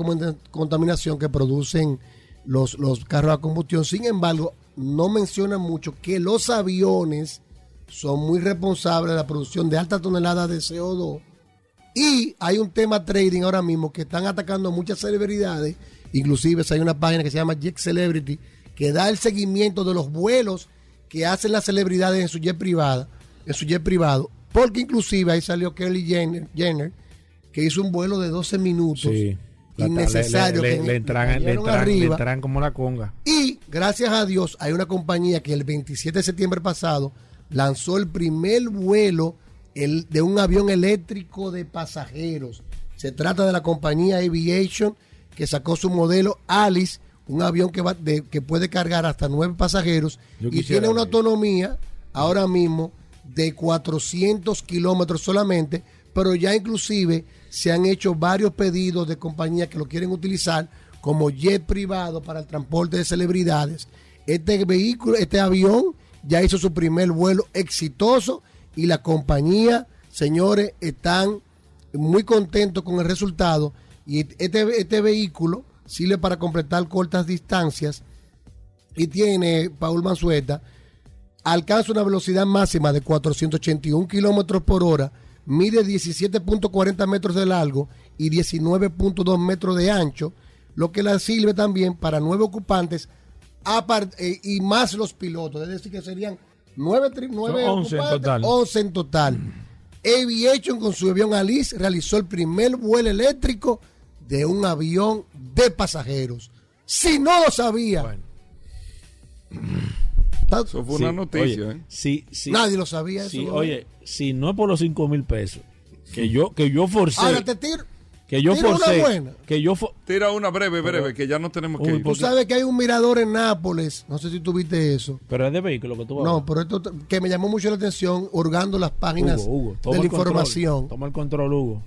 contaminación que producen los, los carros a combustión. Sin embargo, no mencionan mucho que los aviones son muy responsables de la producción de altas toneladas de CO2. Y hay un tema trading ahora mismo que están atacando a muchas celebridades. Inclusive hay una página que se llama Jet Celebrity que da el seguimiento de los vuelos que hacen las celebridades en su jet privada, en su jet privado. Porque inclusive ahí salió Kelly Jenner, Jenner que hizo un vuelo de 12 minutos. Sí. Innecesario. Le, le- entran, entran como la conga. Y gracias a Dios hay una compañía que el 27 de septiembre pasado lanzó el primer vuelo el- de un avión eléctrico de pasajeros. Se trata de la compañía Aviation que sacó su modelo Alice, un avión que, va de- que puede cargar hasta nueve pasajeros Yo y tiene una ver. autonomía ahora mismo de 400 kilómetros solamente, pero ya inclusive se han hecho varios pedidos de compañías que lo quieren utilizar como jet privado para el transporte de celebridades. Este vehículo, este avión ya hizo su primer vuelo exitoso y la compañía, señores, están muy contentos con el resultado y este, este vehículo sirve para completar cortas distancias y tiene, Paul Manzueta, alcanza una velocidad máxima de 481 kilómetros por hora, mide 17.40 metros de largo y 19.2 metros de ancho, lo que la sirve también para nueve ocupantes eh, y más los pilotos, es decir, que serían nueve, nueve 11 en ocupantes, total. 11 en total. Aviation con su avión Alice realizó el primer vuelo eléctrico de un avión de pasajeros. Si no lo sabía, Está- Eso fue Sí, una noticia, oye, ¿eh? sí, sí. Nadie lo sabía Sí, eso. oye, si no es por los 5 mil pesos, que yo, que yo forcé, Ahora te tiro. que yo tiro una forcé, buena. que yo fo- Tira una breve, breve, que ya no tenemos que Uy, ir. Tú sabes que hay un mirador en Nápoles. No sé si tú viste eso. pero es de vehículo que tú vas No, pero esto que me llamó mucho la atención, hurgando las páginas Hugo, Hugo, toma de la información. toma el control, Hugo.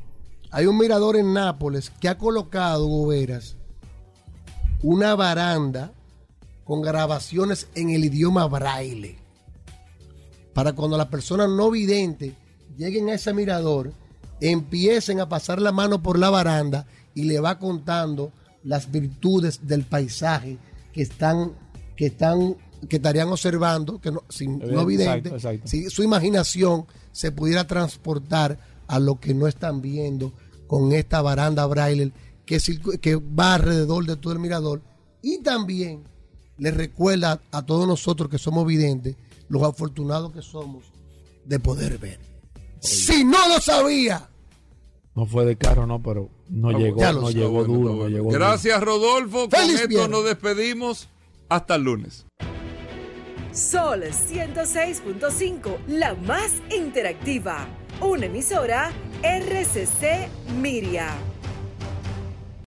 Hay un mirador en Nápoles que ha colocado, Goberas, una baranda con grabaciones en el idioma braille. Para cuando las personas no videntes lleguen a ese mirador, empiecen a pasar la mano por la baranda y le va contando las virtudes del paisaje que están, que están, que estarían observando, que no, sin, Exacto, no vidente, exacto. si su imaginación se pudiera transportar a lo que no están viendo con esta baranda braille que, que va alrededor de todo el mirador y también les recuerda a todos nosotros que somos videntes los afortunados que somos de poder ver. Si no lo sabía, No fue de carro, no, pero no llegó, no llegó bueno, duro, no llegó. Gracias, Rodolfo. Con ¡Feliz esto viernes! nos despedimos. Hasta el lunes. Sol 106.5, la más interactiva. Una emisora RCC Miria.